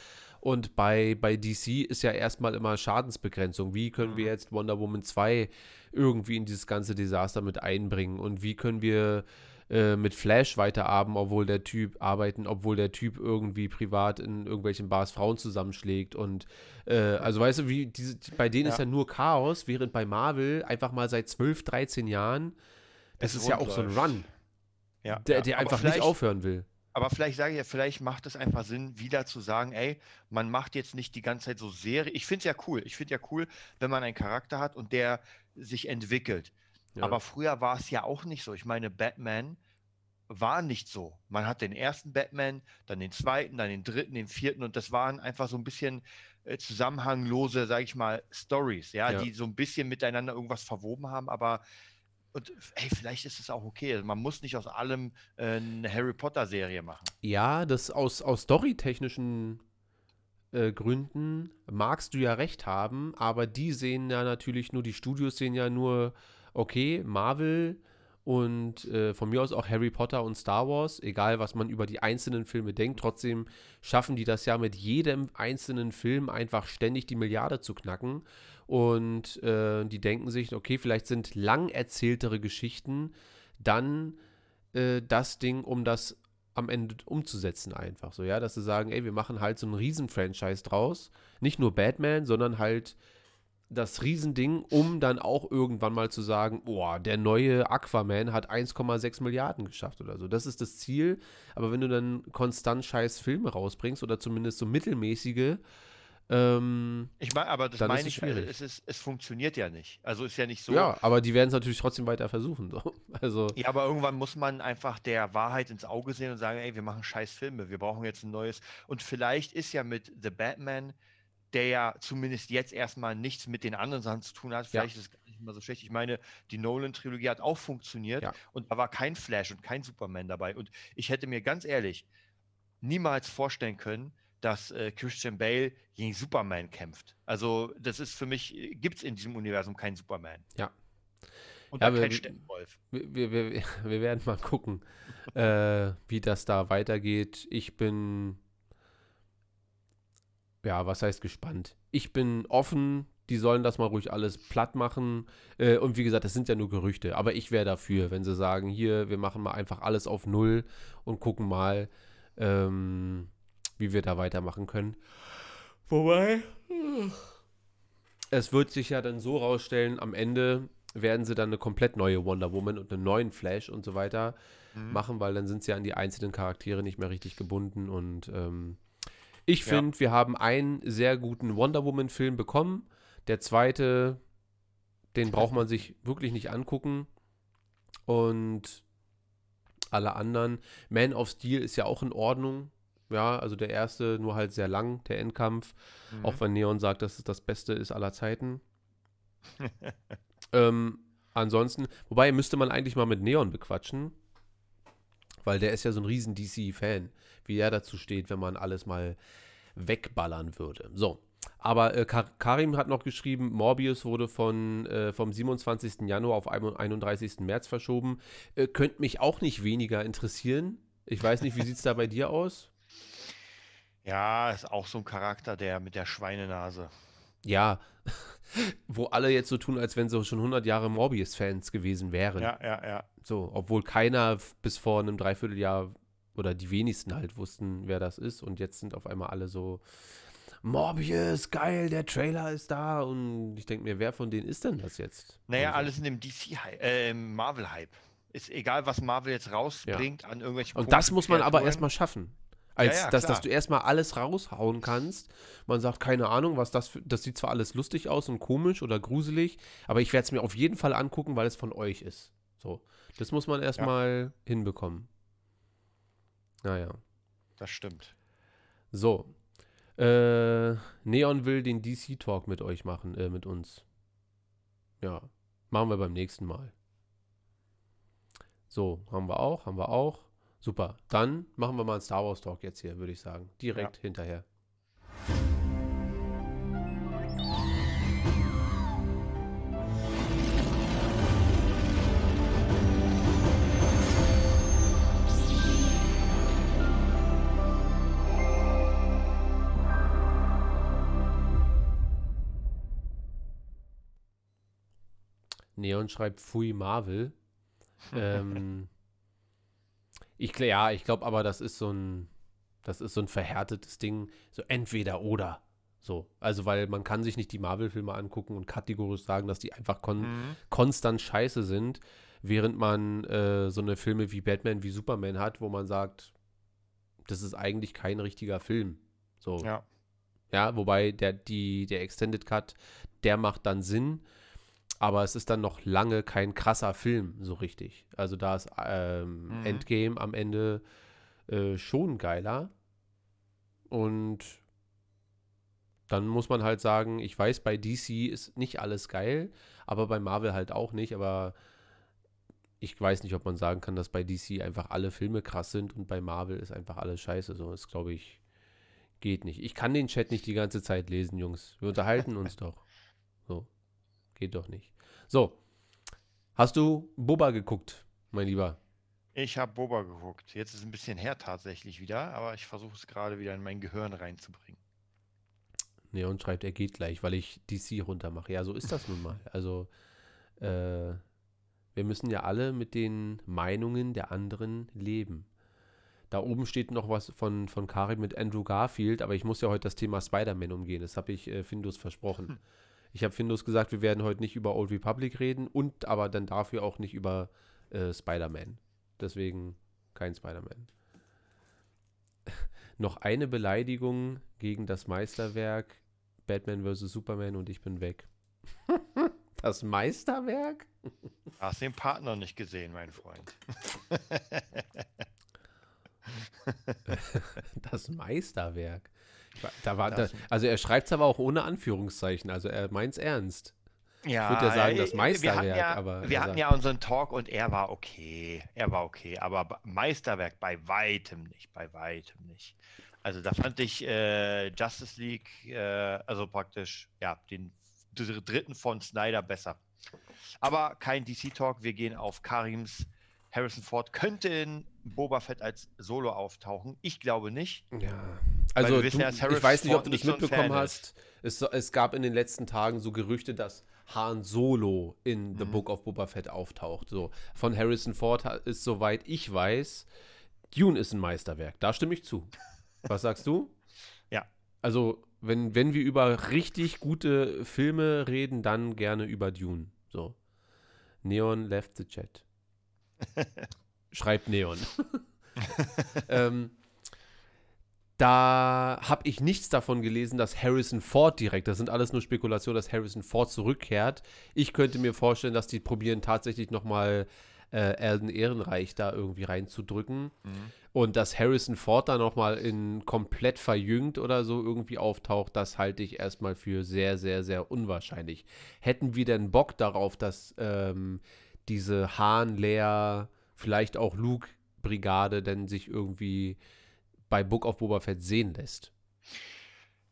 Und bei, bei DC ist ja erstmal immer Schadensbegrenzung. Wie können wir mhm. jetzt Wonder Woman 2 irgendwie in dieses ganze Desaster mit einbringen und wie können wir äh, mit Flash weiterarbeiten, obwohl der Typ arbeiten, obwohl der Typ irgendwie privat in irgendwelchen Bars Frauen zusammenschlägt und äh, also weißt du, wie diese, bei denen ja. ist ja nur Chaos, während bei Marvel einfach mal seit 12, 13 Jahren, das es ist ja auch so ein Run, ja, der, der einfach nicht aufhören will. Aber vielleicht sage ich ja, vielleicht macht es einfach Sinn, wieder zu sagen, ey, man macht jetzt nicht die ganze Zeit so Serie. Ich finde es ja cool. Ich finde ja cool, wenn man einen Charakter hat und der sich entwickelt. Ja. Aber früher war es ja auch nicht so. Ich meine, Batman war nicht so. Man hat den ersten Batman, dann den zweiten, dann den dritten, den vierten und das waren einfach so ein bisschen äh, zusammenhanglose, sage ich mal, Stories, ja, ja, die so ein bisschen miteinander irgendwas verwoben haben, aber und ey, vielleicht ist es auch okay. Man muss nicht aus allem äh, eine Harry Potter-Serie machen. Ja, das aus, aus storytechnischen äh, Gründen magst du ja recht haben, aber die sehen ja natürlich nur, die Studios sehen ja nur, okay, Marvel und äh, von mir aus auch Harry Potter und Star Wars, egal was man über die einzelnen Filme denkt, trotzdem schaffen die das ja mit jedem einzelnen Film einfach ständig die Milliarde zu knacken. Und äh, die denken sich, okay, vielleicht sind lang erzähltere Geschichten dann äh, das Ding, um das am Ende umzusetzen einfach so, ja, dass sie sagen, ey, wir machen halt so ein Riesen-Franchise draus, nicht nur Batman, sondern halt das Riesending, um dann auch irgendwann mal zu sagen, boah, der neue Aquaman hat 1,6 Milliarden geschafft oder so. Das ist das Ziel. Aber wenn du dann konstant scheiß Filme rausbringst oder zumindest so mittelmäßige, ähm, ich meine, aber das meine ich, schwierig. es, ist, es funktioniert ja nicht. Also ist ja nicht so. Ja, aber die werden es natürlich trotzdem weiter versuchen. So. [laughs] Also, ja, aber irgendwann muss man einfach der Wahrheit ins Auge sehen und sagen, ey, wir machen scheiß Filme, wir brauchen jetzt ein neues. Und vielleicht ist ja mit The Batman der ja zumindest jetzt erstmal nichts mit den anderen Sachen zu tun hat. Vielleicht ja. ist es gar nicht immer so schlecht. Ich meine, die Nolan-Trilogie hat auch funktioniert ja. und da war kein Flash und kein Superman dabei. Und ich hätte mir ganz ehrlich niemals vorstellen können, dass äh, Christian Bale gegen Superman kämpft. Also, das ist für mich, äh, gibt es in diesem Universum keinen Superman. Ja. Und ja, kein Steppenwolf. Wir, wir, wir, [laughs] wir, werden mal gucken, äh, wie das da weitergeht. Ich bin ja, was heißt gespannt? Ich bin offen, die sollen das mal ruhig alles platt machen. Äh, und wie gesagt, das sind ja nur Gerüchte. Aber ich wäre dafür, wenn sie sagen, hier, wir machen mal einfach alles auf Null und gucken mal, ähm, wie wir da weitermachen können. Wobei, es wird sich ja dann so rausstellen, am Ende werden sie dann eine komplett neue Wonder Woman und einen neuen Flash und so weiter mhm. machen, weil dann sind sie an die einzelnen Charaktere nicht mehr richtig gebunden und ähm, ich finde, ja. wir haben einen sehr guten Wonder Woman-Film bekommen. Der zweite, den braucht man sich wirklich nicht angucken. Und alle anderen. Man of Steel ist ja auch in Ordnung. Ja, also der erste, nur halt sehr lang, der Endkampf. Mhm. Auch wenn Neon sagt, dass es das Beste ist aller Zeiten. [laughs] ähm, ansonsten, wobei müsste man eigentlich mal mit Neon bequatschen. Weil der ist ja so ein riesen DC-Fan wie er dazu steht, wenn man alles mal wegballern würde. So. Aber äh, Karim hat noch geschrieben, Morbius wurde von, äh, vom 27. Januar auf 31. März verschoben. Äh, könnte mich auch nicht weniger interessieren. Ich weiß nicht, wie sieht es da bei dir aus? Ja, ist auch so ein Charakter, der mit der Schweinenase. Ja, [laughs] wo alle jetzt so tun, als wenn sie schon 100 Jahre Morbius-Fans gewesen wären. Ja, ja, ja. So, obwohl keiner bis vor einem Dreivierteljahr oder die wenigsten halt wussten, wer das ist. Und jetzt sind auf einmal alle so, Morbius, geil, der Trailer ist da. Und ich denke mir, wer von denen ist denn das jetzt? Naja, also, alles in dem DC-Hype, äh, Marvel-Hype. Ist egal, was Marvel jetzt rausbringt ja. an irgendwelchen Und das muss man aber erstmal schaffen. Als ja, ja, dass, dass du erstmal alles raushauen kannst. Man sagt, keine Ahnung, was das für, das sieht zwar alles lustig aus und komisch oder gruselig, aber ich werde es mir auf jeden Fall angucken, weil es von euch ist. So. Das muss man erstmal ja. hinbekommen. Naja. Das stimmt. So. Äh, Neon will den DC-Talk mit euch machen, äh, mit uns. Ja, machen wir beim nächsten Mal. So, haben wir auch, haben wir auch. Super. Dann machen wir mal einen Star Wars Talk jetzt hier, würde ich sagen. Direkt ja. hinterher. Neon schreibt Fui Marvel. [laughs] ähm, ich, ja, ich glaube aber, das ist so ein, das ist so ein verhärtetes Ding, so entweder oder. So, also weil man kann sich nicht die Marvel-Filme angucken und kategorisch sagen, dass die einfach kon mhm. konstant scheiße sind, während man äh, so eine Filme wie Batman, wie Superman hat, wo man sagt, das ist eigentlich kein richtiger Film. So. Ja. Ja, wobei der, die, der Extended Cut, der macht dann Sinn aber es ist dann noch lange kein krasser Film, so richtig. Also da ist ähm, mhm. Endgame am Ende äh, schon geiler. Und dann muss man halt sagen, ich weiß, bei DC ist nicht alles geil, aber bei Marvel halt auch nicht. Aber ich weiß nicht, ob man sagen kann, dass bei DC einfach alle Filme krass sind und bei Marvel ist einfach alles scheiße. So, das glaube ich, geht nicht. Ich kann den Chat nicht die ganze Zeit lesen, Jungs. Wir unterhalten uns [laughs] doch. So. Geht doch nicht. So. Hast du Boba geguckt, mein Lieber? Ich habe Boba geguckt. Jetzt ist es ein bisschen her tatsächlich wieder, aber ich versuche es gerade wieder in mein Gehirn reinzubringen. Neon schreibt, er geht gleich, weil ich DC runtermache. Ja, so ist das nun mal. Also, äh, wir müssen ja alle mit den Meinungen der anderen leben. Da oben steht noch was von, von Karim mit Andrew Garfield, aber ich muss ja heute das Thema Spider-Man umgehen. Das habe ich äh, Findus versprochen. Ich habe Findus gesagt, wir werden heute nicht über Old Republic reden und aber dann dafür auch nicht über äh, Spider-Man. Deswegen kein Spider-Man. [laughs] Noch eine Beleidigung gegen das Meisterwerk Batman vs. Superman und ich bin weg. [laughs] das Meisterwerk? [laughs] Hast den Partner nicht gesehen, mein Freund. das Meisterwerk. Da war, da, also er schreibt es aber auch ohne Anführungszeichen, also er meint es ernst. Ja, ich würde ja sagen, das Meisterwerk, ja, aber. Wir hatten ja unseren Talk und er war okay. Er war okay, aber Meisterwerk bei weitem nicht, bei weitem nicht. Also da fand ich äh, Justice League, äh, also praktisch, ja, den dritten von Snyder besser. Aber kein DC-Talk, wir gehen auf Karims Harrison Ford könnte in Boba Fett als Solo auftauchen. Ich glaube nicht. Ja. Also du, ja, ich weiß nicht, ob du das mitbekommen so hast. Es, es, gab in den letzten Tagen so Gerüchte, dass Han Solo in mhm. The Book of Boba Fett auftaucht. So von Harrison Ford ist soweit ich weiß, Dune ist ein Meisterwerk. Da stimme ich zu. Was sagst du? [laughs] ja. Also wenn, wenn wir über richtig gute Filme reden, dann gerne über Dune. So. Neon left the chat. [laughs] Schreibt Neon. [laughs] [laughs] ähm, da habe ich nichts davon gelesen, dass Harrison Ford direkt, das sind alles nur Spekulationen, dass Harrison Ford zurückkehrt. Ich könnte mir vorstellen, dass die probieren tatsächlich nochmal äh, Alden Ehrenreich da irgendwie reinzudrücken. Mhm. Und dass Harrison Ford da nochmal in komplett verjüngt oder so irgendwie auftaucht, das halte ich erstmal für sehr, sehr, sehr unwahrscheinlich. Hätten wir denn Bock darauf, dass ähm, diese Hahn, Leia, vielleicht auch Luke-Brigade denn sich irgendwie bei Book of Boba Fett sehen lässt?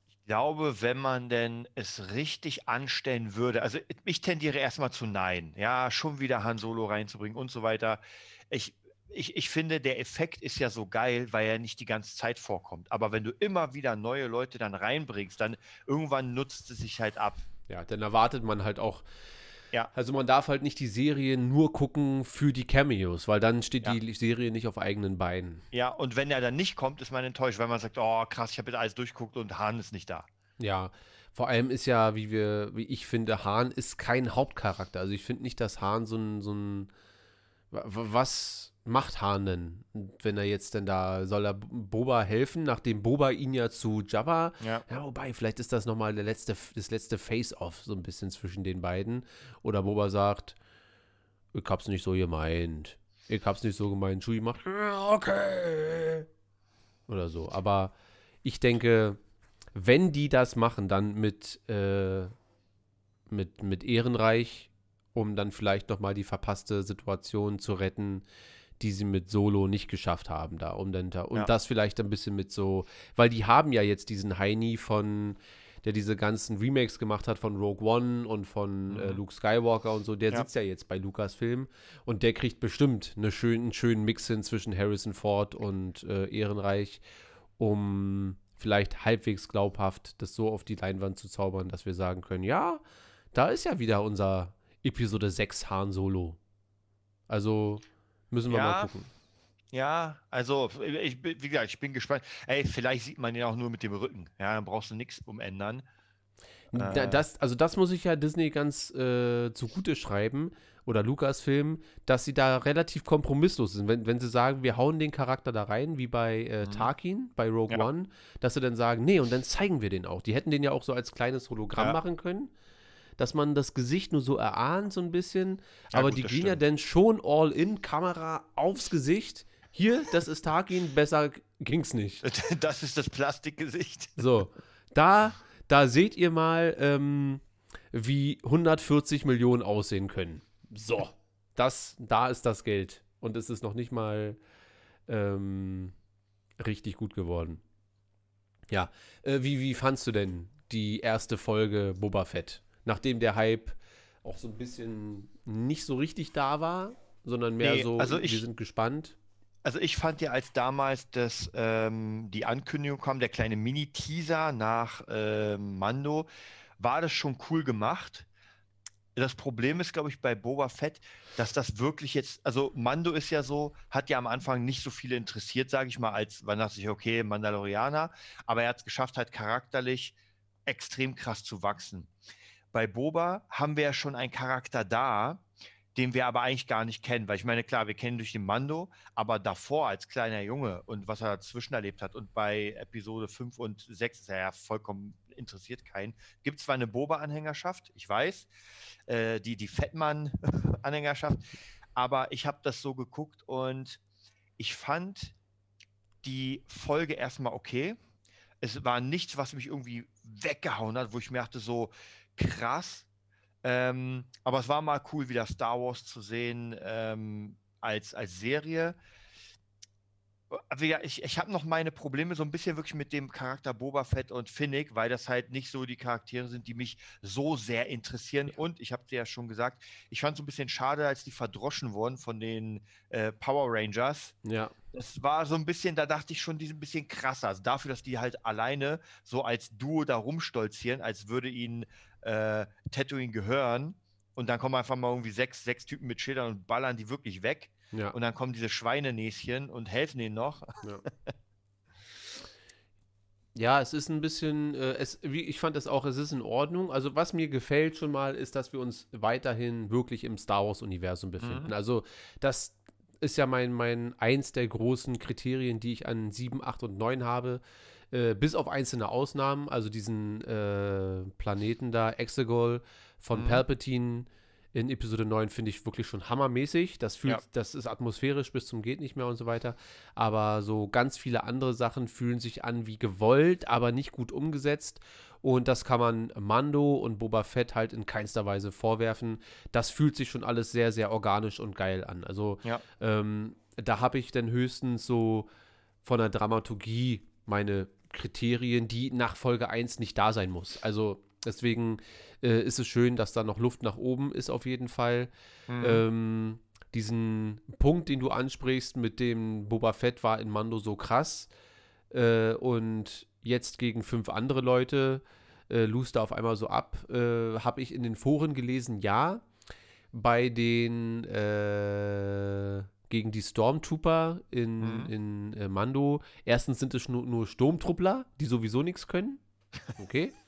Ich glaube, wenn man denn es richtig anstellen würde, also ich tendiere erstmal zu Nein, ja, schon wieder Han Solo reinzubringen und so weiter. Ich, ich, ich finde, der Effekt ist ja so geil, weil er nicht die ganze Zeit vorkommt. Aber wenn du immer wieder neue Leute dann reinbringst, dann irgendwann nutzt es sich halt ab. Ja, dann erwartet man halt auch ja. Also man darf halt nicht die Serie nur gucken für die Cameos, weil dann steht ja. die Serie nicht auf eigenen Beinen. Ja, und wenn er dann nicht kommt, ist man enttäuscht, weil man sagt, oh krass, ich habe jetzt alles durchgeguckt und Hahn ist nicht da. Ja, vor allem ist ja, wie wir, wie ich finde, Hahn ist kein Hauptcharakter. Also ich finde nicht, dass Hahn so ein, so ein was macht Hahn denn, wenn er jetzt denn da, soll er Boba helfen, nachdem Boba ihn ja zu Jabba, ja, ja wobei, vielleicht ist das nochmal der letzte, das letzte Face-Off so ein bisschen zwischen den beiden. Oder Boba sagt, ich hab's nicht so gemeint. Ich hab's nicht so gemeint. Chewie macht, okay. Oder so. Aber ich denke, wenn die das machen, dann mit, äh, mit, mit Ehrenreich, um dann vielleicht nochmal die verpasste Situation zu retten, die sie mit Solo nicht geschafft haben da. Um dann da und ja. das vielleicht ein bisschen mit so, weil die haben ja jetzt diesen Heini von, der diese ganzen Remakes gemacht hat von Rogue One und von äh, mhm. äh, Luke Skywalker und so, der ja. sitzt ja jetzt bei Lucasfilm und der kriegt bestimmt eine schön, einen schönen Mix hin zwischen Harrison Ford und äh, Ehrenreich, um vielleicht halbwegs glaubhaft das so auf die Leinwand zu zaubern, dass wir sagen können, ja, da ist ja wieder unser Episode 6 Han Solo. Also müssen wir ja. mal gucken. Ja, also ich, wie gesagt, ich bin gespannt. Ey, vielleicht sieht man ihn auch nur mit dem Rücken. Ja, dann brauchst du nichts umändern. Äh. Das, also das muss ich ja Disney ganz äh, zugute schreiben oder Lucasfilm, dass sie da relativ kompromisslos sind. Wenn, wenn sie sagen, wir hauen den Charakter da rein, wie bei äh, mhm. Tarkin, bei Rogue ja. One, dass sie dann sagen, nee, und dann zeigen wir den auch. Die hätten den ja auch so als kleines Hologramm ja. machen können, dass man das Gesicht nur so erahnt, so ein bisschen. Ja, Aber gut, die gehen ja dann schon all in, Kamera aufs Gesicht. Hier, das ist Tarkin, besser ging's nicht. [laughs] Das ist das Plastikgesicht. So, da, da seht ihr mal, ähm, wie 140 Millionen aussehen können. So, das, da ist das Geld. Und es ist noch nicht mal ähm, richtig gut geworden. Ja, äh, wie, wie fandst du denn die erste Folge Boba Fett? Nachdem der Hype auch so ein bisschen nicht so richtig da war, sondern mehr nee, so, also ich, wir sind gespannt. Also ich fand ja, als damals das, ähm, die Ankündigung kam, der kleine Mini-Teaser nach ähm, Mando, war das schon cool gemacht. Das Problem ist, glaube ich, bei Boba Fett, dass das wirklich jetzt, also Mando ist ja so, hat ja am Anfang nicht so viele interessiert, sage ich mal, als man dachte sich, okay, Mandalorianer, aber er hat es geschafft, halt charakterlich extrem krass zu wachsen. Bei Boba haben wir ja schon einen Charakter da, den wir aber eigentlich gar nicht kennen. Weil ich meine, klar, wir kennen durch den Mando, aber davor als kleiner Junge und was er dazwischen erlebt hat und bei Episode 5 und 6 ist er ja vollkommen interessiert keinen. Gibt zwar eine Boba-Anhängerschaft, ich weiß, äh, die, die Fettmann-Anhängerschaft, aber ich habe das so geguckt und ich fand die Folge erstmal okay. Es war nichts, was mich irgendwie weggehauen hat, wo ich mir dachte, so krass, ähm, aber es war mal cool, wieder Star Wars zu sehen ähm, als, als Serie. Also ja, ich, ich habe noch meine Probleme so ein bisschen wirklich mit dem Charakter Boba Fett und Finnick, weil das halt nicht so die Charaktere sind, die mich so sehr interessieren. Ja. Und ich habe dir ja schon gesagt, ich fand es so ein bisschen schade, als die verdroschen wurden von den äh, Power Rangers. Ja. Das war so ein bisschen, da dachte ich schon, die sind ein bisschen krasser. Also dafür, dass die halt alleine so als Duo da rumstolzieren, als würde ihnen äh, Tatooine gehören. Und dann kommen einfach mal irgendwie sechs, sechs Typen mit Schildern und ballern die wirklich weg. Ja. Und dann kommen diese Schweinenäschen und helfen ihnen noch. Ja. [laughs] Ja, es ist ein bisschen, äh, es, wie, ich fand es auch, es ist in Ordnung. Also was mir gefällt schon mal, ist, dass wir uns weiterhin wirklich im Star Wars-Universum befinden. Mhm. Also das ist ja mein, mein eins der großen Kriterien, die ich an 7, 8 und 9 habe. Äh, bis auf einzelne Ausnahmen, also diesen äh, Planeten da, Exegol von mhm. Palpatine in Episode 9 finde ich wirklich schon hammermäßig. Das fühlt, ja. das ist atmosphärisch bis zum geht nicht mehr und so weiter. Aber so ganz viele andere Sachen fühlen sich an wie gewollt, aber nicht gut umgesetzt. Und das kann man Mando und Boba Fett halt in keinster Weise vorwerfen. Das fühlt sich schon alles sehr, sehr organisch und geil an. Also ja. ähm, da habe ich dann höchstens so von der Dramaturgie meine Kriterien, die nach Folge 1 nicht da sein muss. Also deswegen äh, ist es schön, dass da noch Luft nach oben ist auf jeden Fall. Mhm. Ähm, diesen Punkt, den du ansprichst mit dem Boba Fett war in Mando so krass äh, und jetzt gegen fünf andere Leute äh, lust auf einmal so ab, äh, habe ich in den Foren gelesen, ja. Bei den äh, gegen die Stormtrooper in, mhm. in äh, Mando. Erstens sind es nur, nur Sturmtruppler, die sowieso nichts können. Okay. [laughs]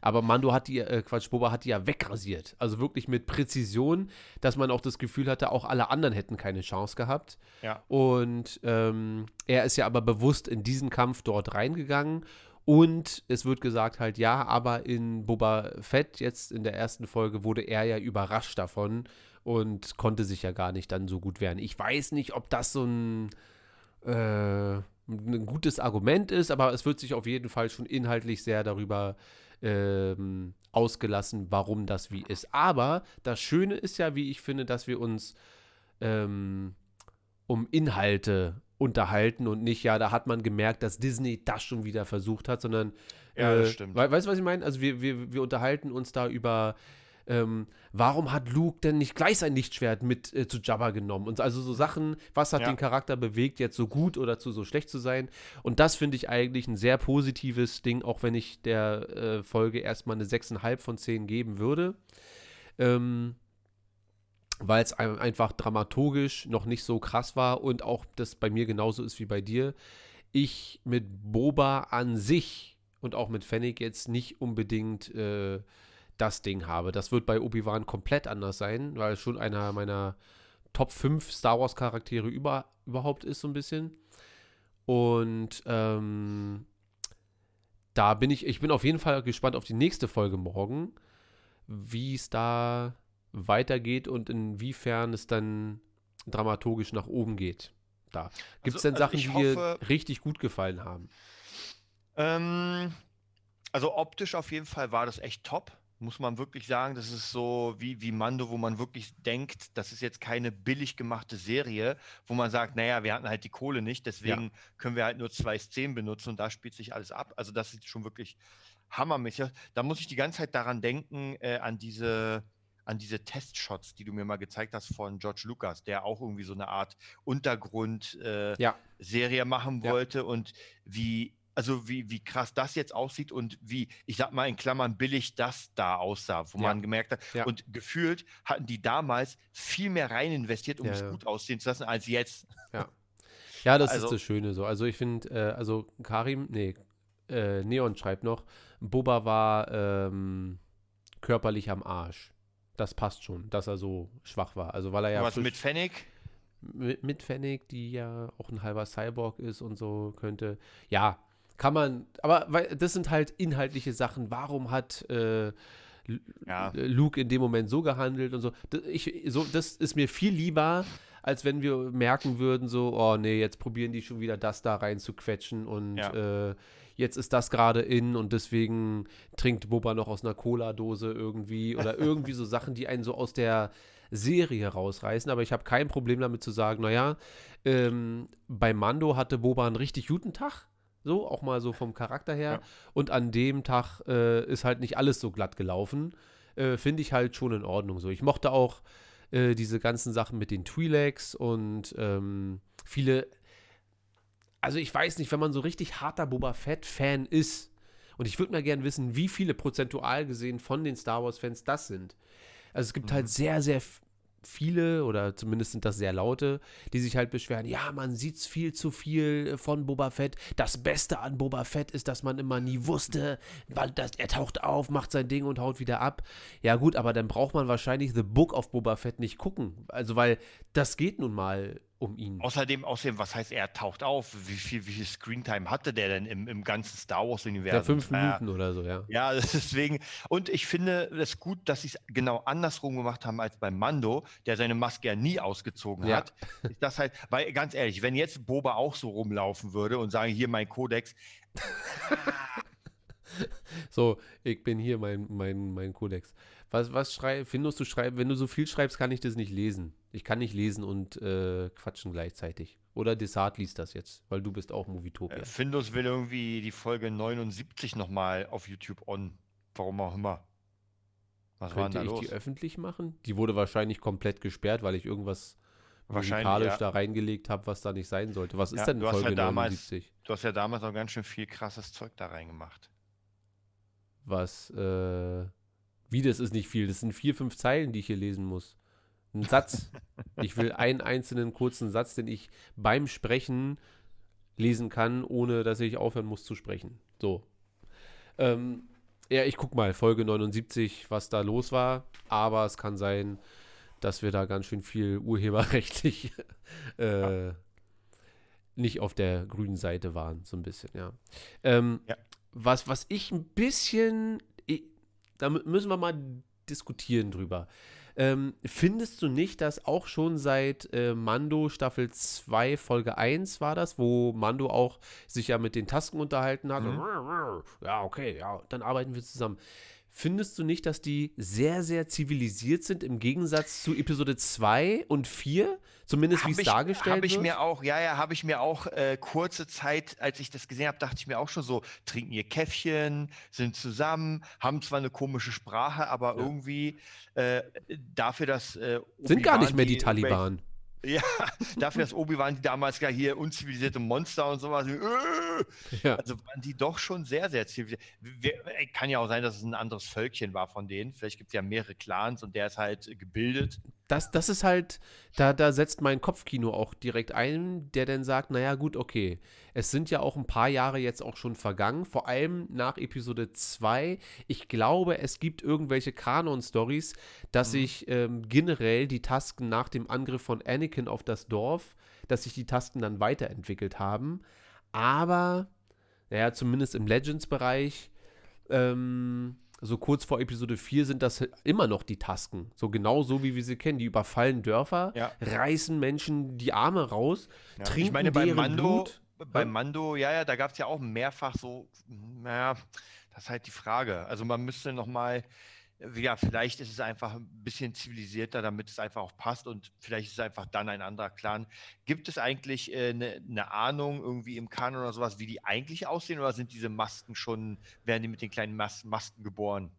Aber Mando hat die, äh, Quatsch, Boba hat die ja wegrasiert. Also wirklich mit Präzision, dass man auch das Gefühl hatte, auch alle anderen hätten keine Chance gehabt. Ja. Und ähm, er ist ja aber bewusst in diesen Kampf dort reingegangen. Und es wird gesagt halt, ja, aber in Boba Fett jetzt in der ersten Folge wurde er ja überrascht davon und konnte sich ja gar nicht dann so gut wehren. Ich weiß nicht, ob das so ein, äh, ein gutes Argument ist, aber es wird sich auf jeden Fall schon inhaltlich sehr darüber ähm, ausgelassen, warum das wie ist. Aber das Schöne ist ja, wie ich finde, dass wir uns ähm, um Inhalte unterhalten und nicht, ja, da hat man gemerkt, dass Disney das schon wieder versucht hat, sondern ja, das äh, stimmt. We weißt du, was ich meine? Also wir, wir, wir unterhalten uns da über ähm, warum hat Luke denn nicht gleich sein Lichtschwert mit äh, zu Jabba genommen? Und also so Sachen, was hat ja. den Charakter bewegt, jetzt so gut oder zu so schlecht zu sein? Und das finde ich eigentlich ein sehr positives Ding, auch wenn ich der äh, Folge erstmal eine 6,5 von 10 geben würde. Ähm, weil es einfach dramaturgisch noch nicht so krass war und auch das bei mir genauso ist wie bei dir. Ich mit Boba an sich und auch mit Fennec jetzt nicht unbedingt äh, das Ding habe. Das wird bei Obi-Wan komplett anders sein, weil es schon einer meiner Top 5 Star Wars Charaktere über, überhaupt ist, so ein bisschen. Und ähm, da bin ich, ich bin auf jeden Fall gespannt auf die nächste Folge morgen, wie es da weitergeht und inwiefern es dann dramaturgisch nach oben geht. Da. Gibt es also, denn Sachen, also die dir richtig gut gefallen haben? Ähm, also optisch auf jeden Fall war das echt top muss man wirklich sagen, das ist so wie, wie Mando, wo man wirklich denkt, das ist jetzt keine billig gemachte Serie, wo man sagt, naja, wir hatten halt die Kohle nicht, deswegen ja. können wir halt nur zwei Szenen benutzen und da spielt sich alles ab. Also das ist schon wirklich hammermäßig. Da muss ich die ganze Zeit daran denken, äh, an diese an diese Testshots, die du mir mal gezeigt hast von George Lucas, der auch irgendwie so eine Art Untergrund-Serie äh, ja. machen wollte ja. und wie also wie, wie krass das jetzt aussieht und wie, ich sag mal in Klammern, billig das da aussah, wo ja. man gemerkt hat. Ja. Und gefühlt hatten die damals viel mehr rein investiert, um ja, es gut aussehen zu lassen, als jetzt. Ja, ja das also, ist das Schöne so. Also ich finde, äh, also Karim, nee, äh, Neon schreibt noch, Boba war ähm, körperlich am Arsch. Das passt schon, dass er so schwach war. Also weil er ja. Was mit Fennec? Mit, mit Fennec, die ja auch ein halber Cyborg ist und so könnte. Ja, kann man, aber weil, das sind halt inhaltliche Sachen. Warum hat äh, ja. Luke in dem Moment so gehandelt und so. Ich, so. Das ist mir viel lieber, als wenn wir merken würden, so, oh nee, jetzt probieren die schon wieder das da rein zu quetschen und ja. äh, jetzt ist das gerade in und deswegen trinkt Boba noch aus einer Cola-Dose irgendwie oder [laughs] irgendwie so Sachen, die einen so aus der Serie rausreißen. Aber ich habe kein Problem damit zu sagen, naja, ähm, bei Mando hatte Boba einen richtig guten Tag so, auch mal so vom Charakter her. Ja. Und an dem Tag äh, ist halt nicht alles so glatt gelaufen. Äh, Finde ich halt schon in Ordnung so. Ich mochte auch äh, diese ganzen Sachen mit den Twi'leks und ähm, viele. Also ich weiß nicht, wenn man so richtig harter Boba Fett-Fan ist, und ich würde mal gerne wissen, wie viele prozentual gesehen von den Star Wars-Fans das sind. Also es gibt halt mhm. halt sehr, sehr viele oder zumindest sind das sehr laute, die sich halt beschweren, ja, man sieht viel zu viel von Boba Fett. Das Beste an Boba Fett ist, dass man immer nie wusste, weil das, er taucht auf, macht sein Ding und haut wieder ab. Ja gut, aber dann braucht man wahrscheinlich The Book of Boba Fett nicht gucken. Also weil das geht nun mal um ihn. Außerdem, außerdem, was heißt, er taucht auf? Wie viel, wie viel Screentime hatte der denn im, im ganzen Star Wars-Universum? Ja, fünf Minuten oder so, ja. Ja, [laughs] deswegen. Und ich finde es gut, dass sie es genau andersrum gemacht haben als bei Mando, der seine Maske ja nie ausgezogen ja. hat. Ist das halt, weil ganz ehrlich, wenn jetzt Boba auch so rumlaufen würde und sagen, hier mein Kodex. [laughs] [laughs] so, ich bin hier mein, mein, mein Kodex. Was, was schrei findest du schreibst, wenn du so viel schreibst, kann ich das nicht lesen. Ich kann nicht lesen und äh, quatschen gleichzeitig. Oder Desart liest das jetzt, weil du bist auch Movietopia. Äh, Findus will irgendwie die Folge 79 nochmal auf YouTube on. Warum auch immer. Was Könnte ich los? die öffentlich machen? Die wurde wahrscheinlich komplett gesperrt, weil ich irgendwas musikalisch ja. da reingelegt habe, was da nicht sein sollte. Was ist ja, denn Folge ja damals, 79? Du hast ja damals auch ganz schön viel krasses Zeug da reingemacht. Was, äh, wie, das ist nicht viel. Das sind vier, fünf Zeilen, die ich hier lesen muss. Ein Satz. [laughs] ich will einen einzelnen kurzen Satz, den ich beim Sprechen lesen kann, ohne dass ich aufhören muss zu sprechen. So. Ähm, ja, ich guck mal, Folge 79, was da los war. Aber es kann sein, dass wir da ganz schön viel urheberrechtlich [laughs] äh, ja. nicht auf der grünen Seite waren, so ein bisschen, ja. Ähm, ja. Was, was ich ein bisschen da müssen wir mal diskutieren drüber. Ähm, findest du nicht, dass auch schon seit äh, Mando Staffel 2 Folge 1 war das, wo Mando auch sich ja mit den Tasken unterhalten hat? Mhm. ja, okay, ja, dann arbeiten wir zusammen. Findest du nicht, dass die sehr, sehr zivilisiert sind im Gegensatz zu Episode 2 und 4? Zumindest wie es dargestellt hab ich mir auch, ja, ja, habe ich mir auch äh, kurze Zeit, als ich das gesehen habe, dachte ich mir auch schon so, trinken ihr Käffchen, sind zusammen, haben zwar eine komische Sprache, aber ja. irgendwie äh, dafür, dass äh, sind gar nicht mehr die Taliban. Ja, [laughs] dafür, dass Obi-Wan die damals gar hier unzivilisierte Monster und sowas. Äh, ja. Also waren die doch schon sehr, sehr zivilisiert. Kann ja auch sein, dass es ein anderes Völkchen war von denen. Vielleicht gibt es ja mehrere Clans und der ist halt gebildet. Das, das ist halt, da, da setzt mein Kopfkino auch direkt ein, der dann sagt, naja gut, okay, es sind ja auch ein paar Jahre jetzt auch schon vergangen, vor allem nach Episode 2. Ich glaube, es gibt irgendwelche Kanon-Stories, dass mhm. sich ähm, generell die Tasken nach dem Angriff von Anakin auf das Dorf, dass sich die Tasken dann weiterentwickelt haben. Aber, naja, zumindest im Legends-Bereich, ähm, so kurz vor Episode 4 sind das immer noch die Tasken. So genau so, wie wir sie kennen. Die überfallen Dörfer, ja. reißen Menschen die Arme raus, ja. trinken ich meine, bei Mando, Blut. Bei Mando, ja, ja, da gab es ja auch mehrfach so, naja, das ist halt die Frage. Also man müsste noch mal ja, vielleicht ist es einfach ein bisschen zivilisierter, damit es einfach auch passt und vielleicht ist es einfach dann ein anderer Clan. Gibt es eigentlich eine äh, ne, ne Ahnung irgendwie im Kanon oder sowas, wie die eigentlich aussehen oder sind diese Masken schon, werden die mit den kleinen Mas Masken geboren?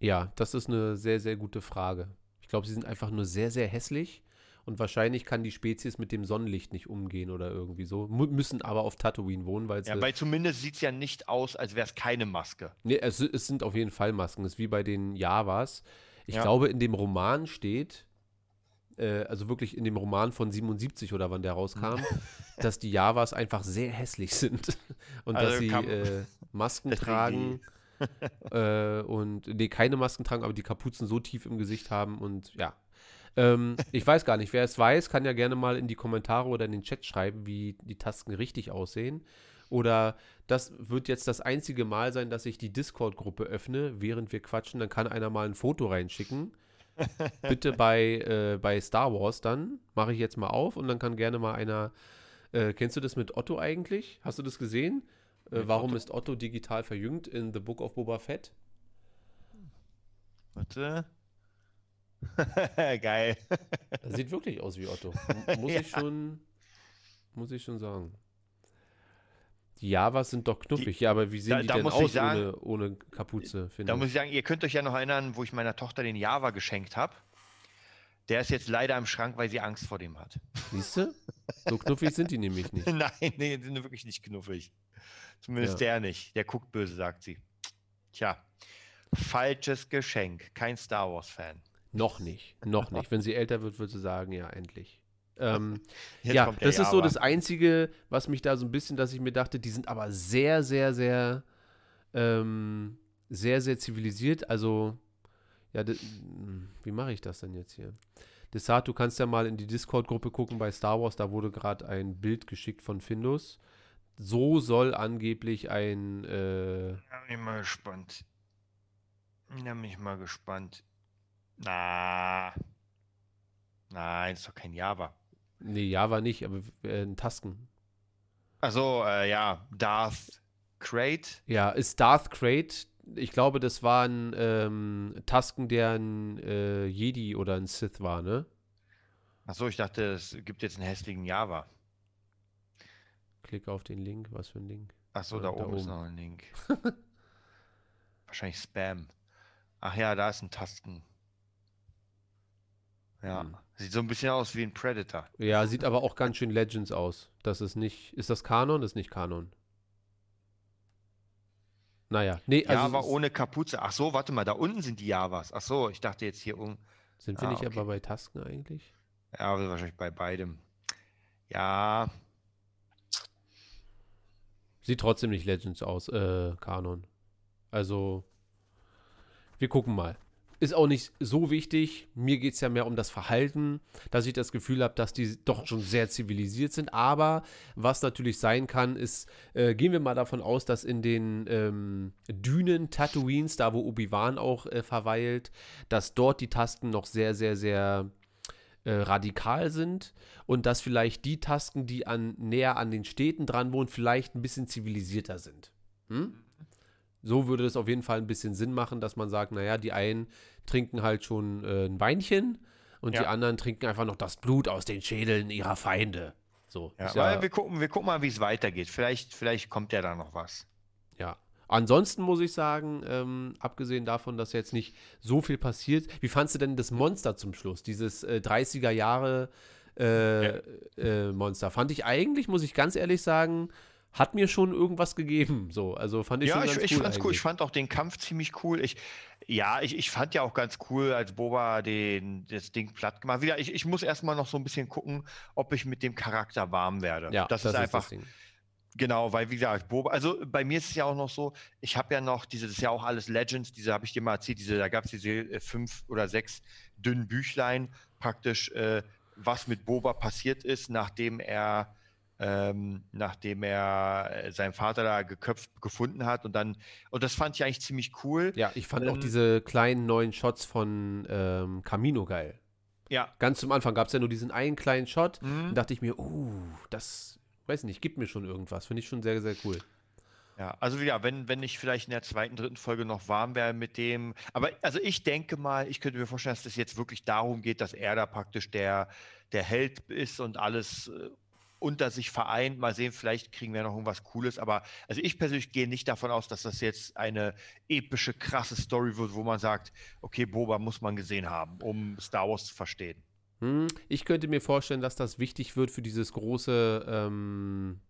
Ja, das ist eine sehr, sehr gute Frage. Ich glaube, sie sind einfach nur sehr, sehr hässlich und wahrscheinlich kann die Spezies mit dem Sonnenlicht nicht umgehen oder irgendwie so. M müssen aber auf Tatooine wohnen, weil Ja, weil zumindest sieht es ja nicht aus, als wäre es keine Maske. Nee, es, es, sind auf jeden Fall Masken. Es ist wie bei den Javas. Ich ja. glaube, in dem Roman steht, äh, also wirklich in dem Roman von 77 oder wann der rauskam, [laughs] dass die Javas einfach sehr hässlich sind. [laughs] und also dass sie äh, Masken [laughs] tragen. äh, und nee, keine Masken tragen, aber die Kapuzen so tief im Gesicht haben und ja, ähm, ich weiß gar nicht, wer es weiß, kann ja gerne mal in die Kommentare oder in den Chat schreiben, wie die Tasten richtig aussehen. Oder das wird jetzt das einzige Mal sein, dass ich die Discord-Gruppe öffne, während wir quatschen. Dann kann einer mal ein Foto reinschicken. [laughs] Bitte bei, äh, bei Star Wars dann. Mache ich jetzt mal auf und dann kann gerne mal einer. Äh, kennst du das mit Otto eigentlich? Hast du das gesehen? Äh, warum Otto? ist Otto digital verjüngt in The Book of Boba Fett? Warte. [laughs] Geil. Das sieht wirklich aus wie Otto. [laughs] Muss ja. ich schon, muss ich schon sagen. Die Javas sind doch knuffig, die, ja, aber wie sehen da, die da denn aus sagen, ohne, ohne Kapuze? Da ich. muss ich sagen, ihr könnt euch ja noch erinnern, wo ich meiner Tochter den Java geschenkt habe. Der ist jetzt leider im Schrank, weil sie Angst vor dem hat. Siehst du? So [laughs] knuffig sind die nämlich nicht. Nein, nee, die sind wirklich nicht knuffig. Zumindest ja. der nicht. Der guckt böse, sagt sie. Tja, falsches Geschenk. Kein Star Wars-Fan. Noch nicht, noch nicht. [laughs] Wenn sie älter wird, wird sie sagen, ja, endlich. Ähm, [laughs] ja, das ist so das Einzige, was mich da so ein bisschen, dass ich mir dachte, die sind aber sehr, sehr, sehr, ähm, sehr, sehr zivilisiert. Also, ja, wie mache ich das denn jetzt hier? Desart, du kannst ja mal in die Discord-Gruppe gucken bei Star Wars, da wurde gerade ein Bild geschickt von Findus. So soll angeblich ein. Äh, ja, bin ich mal gespannt. Ja, bin ich mal gespannt. Na. Nein, ist doch kein Java. Nee, Java nicht, aber äh, ein Tasken. Also äh, ja, Darth Crate. Ja, ist Darth Crate. Ich glaube, das war ein ähm, Tasken, der ein äh, Jedi oder ein Sith war, ne? Achso, ich dachte, es gibt jetzt einen hässlichen Java. Klick auf den Link. Was für ein Link? Achso, da, da oben ist noch ein Link. [laughs] Wahrscheinlich Spam. Ach ja, da ist ein Tasten. Ja, hm. sieht so ein bisschen aus wie ein Predator. Ja, sieht aber auch ganz schön Legends aus. Das ist nicht, ist das Kanon? Das ist nicht Kanon. Naja, nee, also. Java ohne Kapuze. Ach so, warte mal, da unten sind die Javas. Ach so, ich dachte jetzt hier um. Sind wir ah, nicht okay. aber bei Tasken eigentlich? Ja, wahrscheinlich bei beidem. Ja. Sieht trotzdem nicht Legends aus, äh, Kanon. Also, wir gucken mal. Ist auch nicht so wichtig. Mir geht es ja mehr um das Verhalten, dass ich das Gefühl habe, dass die doch schon sehr zivilisiert sind. Aber was natürlich sein kann, ist, äh, gehen wir mal davon aus, dass in den ähm, Dünen Tatooines, da wo Obi-Wan auch äh, verweilt, dass dort die Tasten noch sehr, sehr, sehr äh, radikal sind und dass vielleicht die Tasten, die an, näher an den Städten dran wohnen, vielleicht ein bisschen zivilisierter sind. Hm? So würde es auf jeden Fall ein bisschen Sinn machen, dass man sagt, naja, die einen trinken halt schon äh, ein Weinchen und ja. die anderen trinken einfach noch das Blut aus den Schädeln ihrer Feinde. So. Ja, ja wir, gucken, wir gucken mal, wie es weitergeht. Vielleicht, vielleicht kommt ja da noch was. Ja. Ansonsten muss ich sagen, ähm, abgesehen davon, dass jetzt nicht so viel passiert, wie fandst du denn das Monster zum Schluss? Dieses äh, 30er Jahre äh, ja. äh, Monster. Fand ich eigentlich, muss ich ganz ehrlich sagen, hat mir schon irgendwas gegeben. So, also fand ich ja, schon ganz ich, ich cool. Fand's cool. Ich fand auch den Kampf ziemlich cool. Ich, ja, ich, ich fand ja auch ganz cool, als Boba den, das Ding platt gemacht. Wieder, ich, ich muss erstmal noch so ein bisschen gucken, ob ich mit dem Charakter warm werde. Ja, das, das ist einfach. Das Genau, weil wie gesagt, Boba, also bei mir ist es ja auch noch so, ich habe ja noch diese, das ist ja auch alles Legends, diese habe ich dir mal erzählt, diese, da gab es diese äh, fünf oder sechs dünnen Büchlein, praktisch, äh, was mit Boba passiert ist, nachdem er ähm, nachdem er äh, seinen Vater da geköpft gefunden hat und dann und das fand ich eigentlich ziemlich cool. Ja, ich fand ähm, auch diese kleinen neuen Shots von ähm, Camino geil. Ja. Ganz zum Anfang gab es ja nur diesen einen kleinen Shot mhm. und dachte ich mir, uh, das, weiß nicht, gibt mir schon irgendwas. Finde ich schon sehr, sehr cool. Ja, also ja, wenn, wenn ich vielleicht in der zweiten, dritten Folge noch warm wäre mit dem, aber also ich denke mal, ich könnte mir vorstellen, dass es das jetzt wirklich darum geht, dass er da praktisch der, der Held ist und alles äh, unter sich vereint. Mal sehen, vielleicht kriegen wir noch irgendwas Cooles. Aber also ich persönlich gehe nicht davon aus, dass das jetzt eine epische, krasse Story wird, wo man sagt, okay, Boba muss man gesehen haben, um Star Wars zu verstehen. Hm, ich könnte mir vorstellen, dass das wichtig wird für dieses große ähm,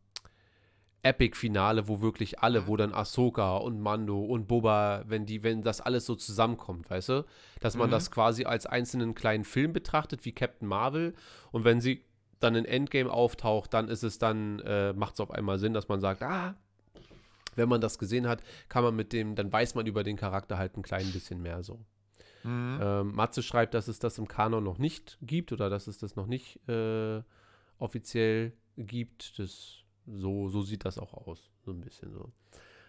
Epic-Finale, wo wirklich alle, mhm. wo dann Ahsoka und Mando und Boba, wenn die, wenn das alles so zusammenkommt, weißt du? Dass man mhm. das quasi als einzelnen kleinen Film betrachtet, wie Captain Marvel. Und wenn sie dann in Endgame auftaucht, dann ist es dann, äh, macht es auf einmal Sinn, dass man sagt, ah, wenn man das gesehen hat, kann man mit dem, dann weiß man über den Charakter halt ein klein bisschen mehr so. Mhm. Ähm, Matze schreibt, dass es das im Kanon noch nicht gibt oder dass es das noch nicht äh, offiziell gibt. Das, so, so sieht das auch aus, so ein bisschen so.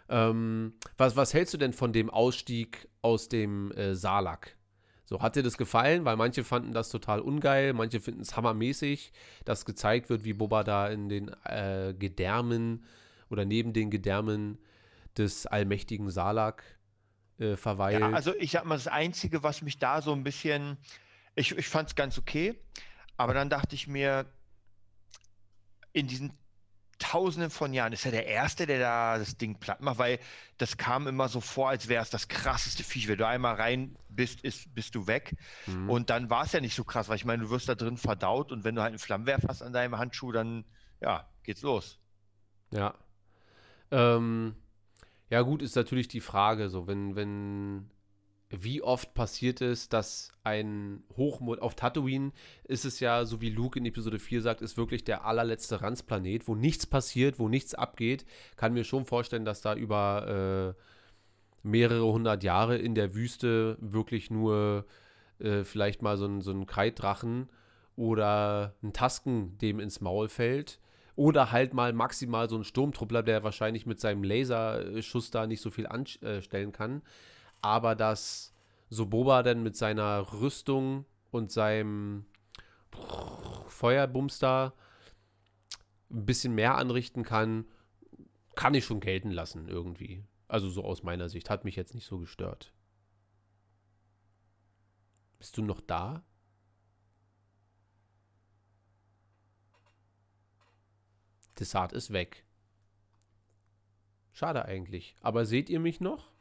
Ähm, was, was hältst du denn von dem Ausstieg aus dem äh, Salak? So, hat dir das gefallen? Weil manche fanden das total ungeil, manche finden es hammermäßig, dass gezeigt wird, wie Boba da in den äh, Gedärmen oder neben den Gedärmen des allmächtigen Salak äh, verweilt. Ja, also ich sag mal, das Einzige, was mich da so ein bisschen, ich, ich fand es ganz okay, aber dann dachte ich mir, in diesen Tausenden von Jahren ist er der Erste, der da das Ding platt macht, weil das kam immer so vor, als wäre es das krasseste Viech. Wenn du einmal rein bist, ist, bist du weg. Mhm. Und dann war es ja nicht so krass, weil ich meine, du wirst da drin verdaut und wenn du halt einen Flammenwerfer hast an deinem Handschuh, dann ja, geht's los. Ja. Ähm, ja, gut, ist natürlich die Frage, so, wenn, wenn wie oft passiert es, dass ein Hochmond auf Tatooine ist es ja, so wie Luke in Episode 4 sagt, ist wirklich der allerletzte Ranzplanet, wo nichts passiert, wo nichts abgeht. Kann mir schon vorstellen, dass da über äh, mehrere hundert Jahre in der Wüste wirklich nur äh, vielleicht mal so ein, so ein Kreiddrachen oder ein Tasken dem ins Maul fällt. Oder halt mal maximal so ein Sturmtruppler, der wahrscheinlich mit seinem Laserschuss da nicht so viel anstellen kann aber dass so Boba dann mit seiner Rüstung und seinem Feuerbums da ein bisschen mehr anrichten kann, kann ich schon gelten lassen irgendwie. Also so aus meiner Sicht. Hat mich jetzt nicht so gestört. Bist du noch da? Desart ist weg. Schade eigentlich. Aber seht ihr mich noch?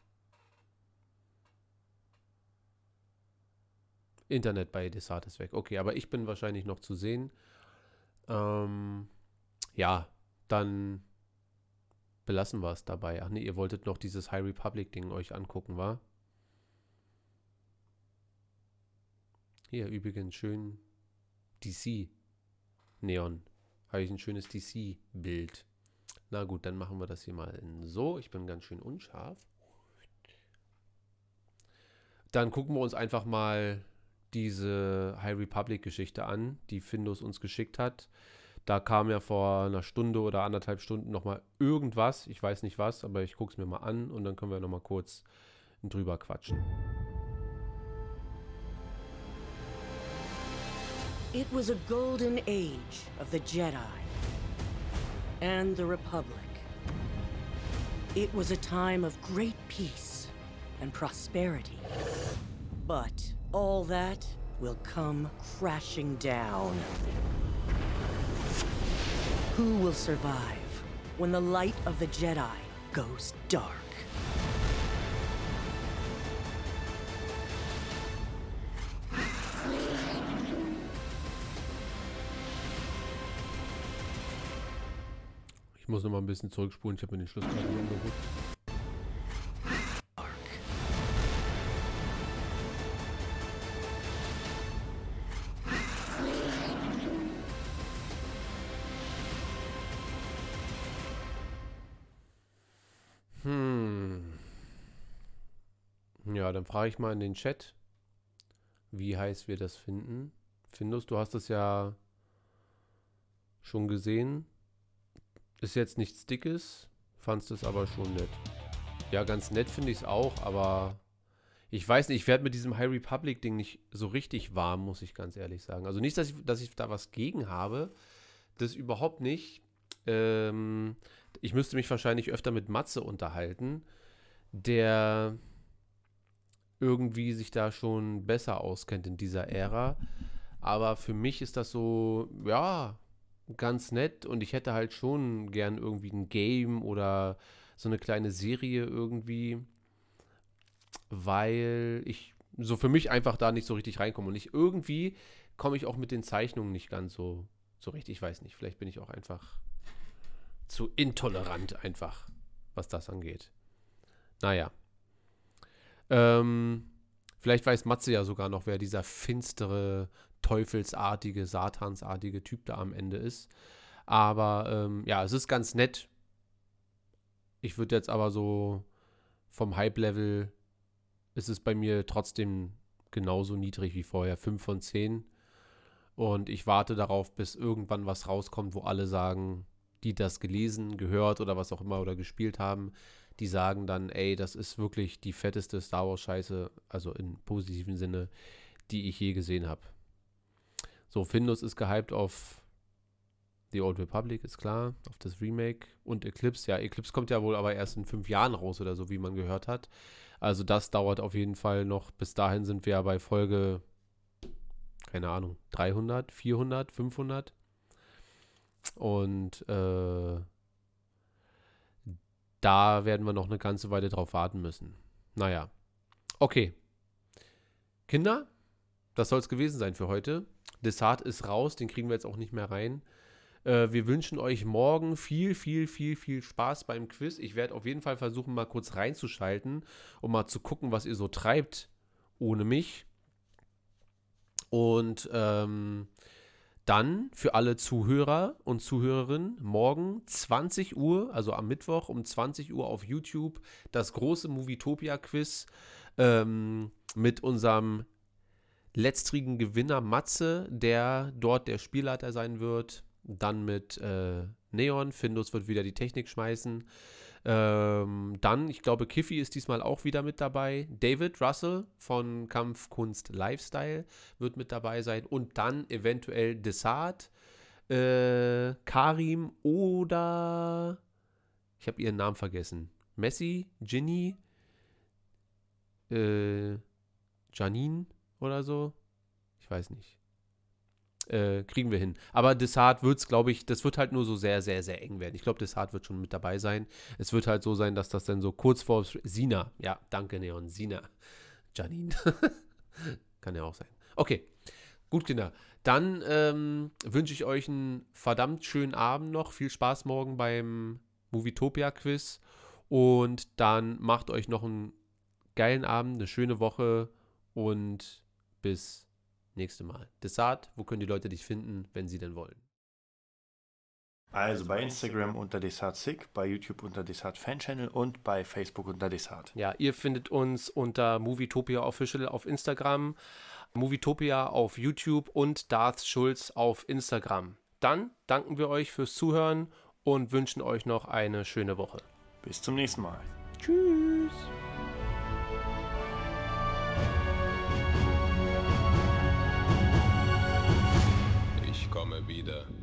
Internet bei Desart ist weg. Okay, aber ich bin wahrscheinlich noch zu sehen. Ähm, ja, dann belassen wir es dabei. Ach nee, ihr wolltet noch dieses High Republic-Ding euch angucken, wa? Hier übrigens schön DC Neon. Habe ich ein schönes DC-Bild. Na gut, dann machen wir das hier mal in so. Ich bin ganz schön unscharf. dann gucken wir uns einfach mal diese High Republic-Geschichte an, die Findus uns geschickt hat. Da kam ja vor einer Stunde oder anderthalb Stunden nochmal irgendwas. Ich weiß nicht was, aber ich gucke es mir mal an und dann können wir nochmal kurz drüber quatschen. It was a golden age of the Jedi and the Republic. It was a time of great peace and prosperity. But all that will come crashing down. Who will survive when the light of the Jedi goes dark? Ich muss noch mal ein bisschen zurückspulen. Ich habe mir den. Dann frage ich mal in den Chat, wie heiß wir das finden. Findus, du hast es ja schon gesehen. Ist jetzt nichts Dickes, fandst es aber schon nett. Ja, ganz nett finde ich es auch, aber ich weiß nicht, ich werde mit diesem High Republic-Ding nicht so richtig warm, muss ich ganz ehrlich sagen. Also nicht, dass ich, dass ich da was gegen habe. Das überhaupt nicht. Ähm, ich müsste mich wahrscheinlich öfter mit Matze unterhalten, der irgendwie sich da schon besser auskennt in dieser Ära. Aber für mich ist das so, ja, ganz nett und ich hätte halt schon gern irgendwie ein Game oder so eine kleine Serie irgendwie, weil ich so für mich einfach da nicht so richtig reinkomme und ich irgendwie komme ich auch mit den Zeichnungen nicht ganz so so richtig, ich weiß nicht, vielleicht bin ich auch einfach zu intolerant einfach, was das angeht. Naja. Ähm, vielleicht weiß Matze ja sogar noch, wer dieser finstere teufelsartige, satansartige Typ da am Ende ist. Aber ähm, ja, es ist ganz nett. Ich würde jetzt aber so vom Hype-Level ist es bei mir trotzdem genauso niedrig wie vorher. 5 von 10. Und ich warte darauf, bis irgendwann was rauskommt, wo alle sagen, die das gelesen, gehört oder was auch immer oder gespielt haben, die sagen dann, ey, das ist wirklich die fetteste Star Wars-Scheiße, also im positiven Sinne, die ich je gesehen habe. So, Findus ist gehypt auf The Old Republic, ist klar, auf das Remake und Eclipse. Ja, Eclipse kommt ja wohl aber erst in fünf Jahren raus oder so, wie man gehört hat. Also das dauert auf jeden Fall noch. Bis dahin sind wir ja bei Folge, keine Ahnung, 300, 400, 500. Und äh, da werden wir noch eine ganze Weile drauf warten müssen. Naja. Okay. Kinder, das soll es gewesen sein für heute. Desart ist raus, den kriegen wir jetzt auch nicht mehr rein. Äh, wir wünschen euch morgen viel, viel, viel, viel Spaß beim Quiz. Ich werde auf jeden Fall versuchen, mal kurz reinzuschalten, um mal zu gucken, was ihr so treibt ohne mich. Und ähm, dann für alle Zuhörer und Zuhörerinnen morgen 20 Uhr, also am Mittwoch um 20 Uhr auf YouTube, das große Movietopia-Quiz ähm, mit unserem letztrigen Gewinner Matze, der dort der Spielleiter sein wird. Dann mit äh, Neon. Findus wird wieder die Technik schmeißen. Ähm, dann, ich glaube, Kiffy ist diesmal auch wieder mit dabei. David Russell von Kampfkunst Lifestyle wird mit dabei sein. Und dann eventuell Desart, äh, Karim oder ich habe ihren Namen vergessen. Messi, Ginny, äh, Janine oder so. Ich weiß nicht. Äh, kriegen wir hin. Aber Desart wird es, glaube ich, das wird halt nur so sehr, sehr, sehr eng werden. Ich glaube, Desart wird schon mit dabei sein. Es wird halt so sein, dass das dann so kurz vor Sina, ja, danke Neon, Sina, Janine, [laughs] kann ja auch sein. Okay, gut, Kinder. Dann ähm, wünsche ich euch einen verdammt schönen Abend noch. Viel Spaß morgen beim Movietopia-Quiz. Und dann macht euch noch einen geilen Abend, eine schöne Woche und bis nächste Mal. Desart, wo können die Leute dich finden, wenn sie denn wollen? Also bei Instagram unter Desart bei YouTube unter Desart Fan Channel und bei Facebook unter Desart. Ja, ihr findet uns unter Movietopia Official auf Instagram, Movietopia auf YouTube und Darth Schulz auf Instagram. Dann danken wir euch fürs Zuhören und wünschen euch noch eine schöne Woche. Bis zum nächsten Mal. Tschüss. Ich komme wieder.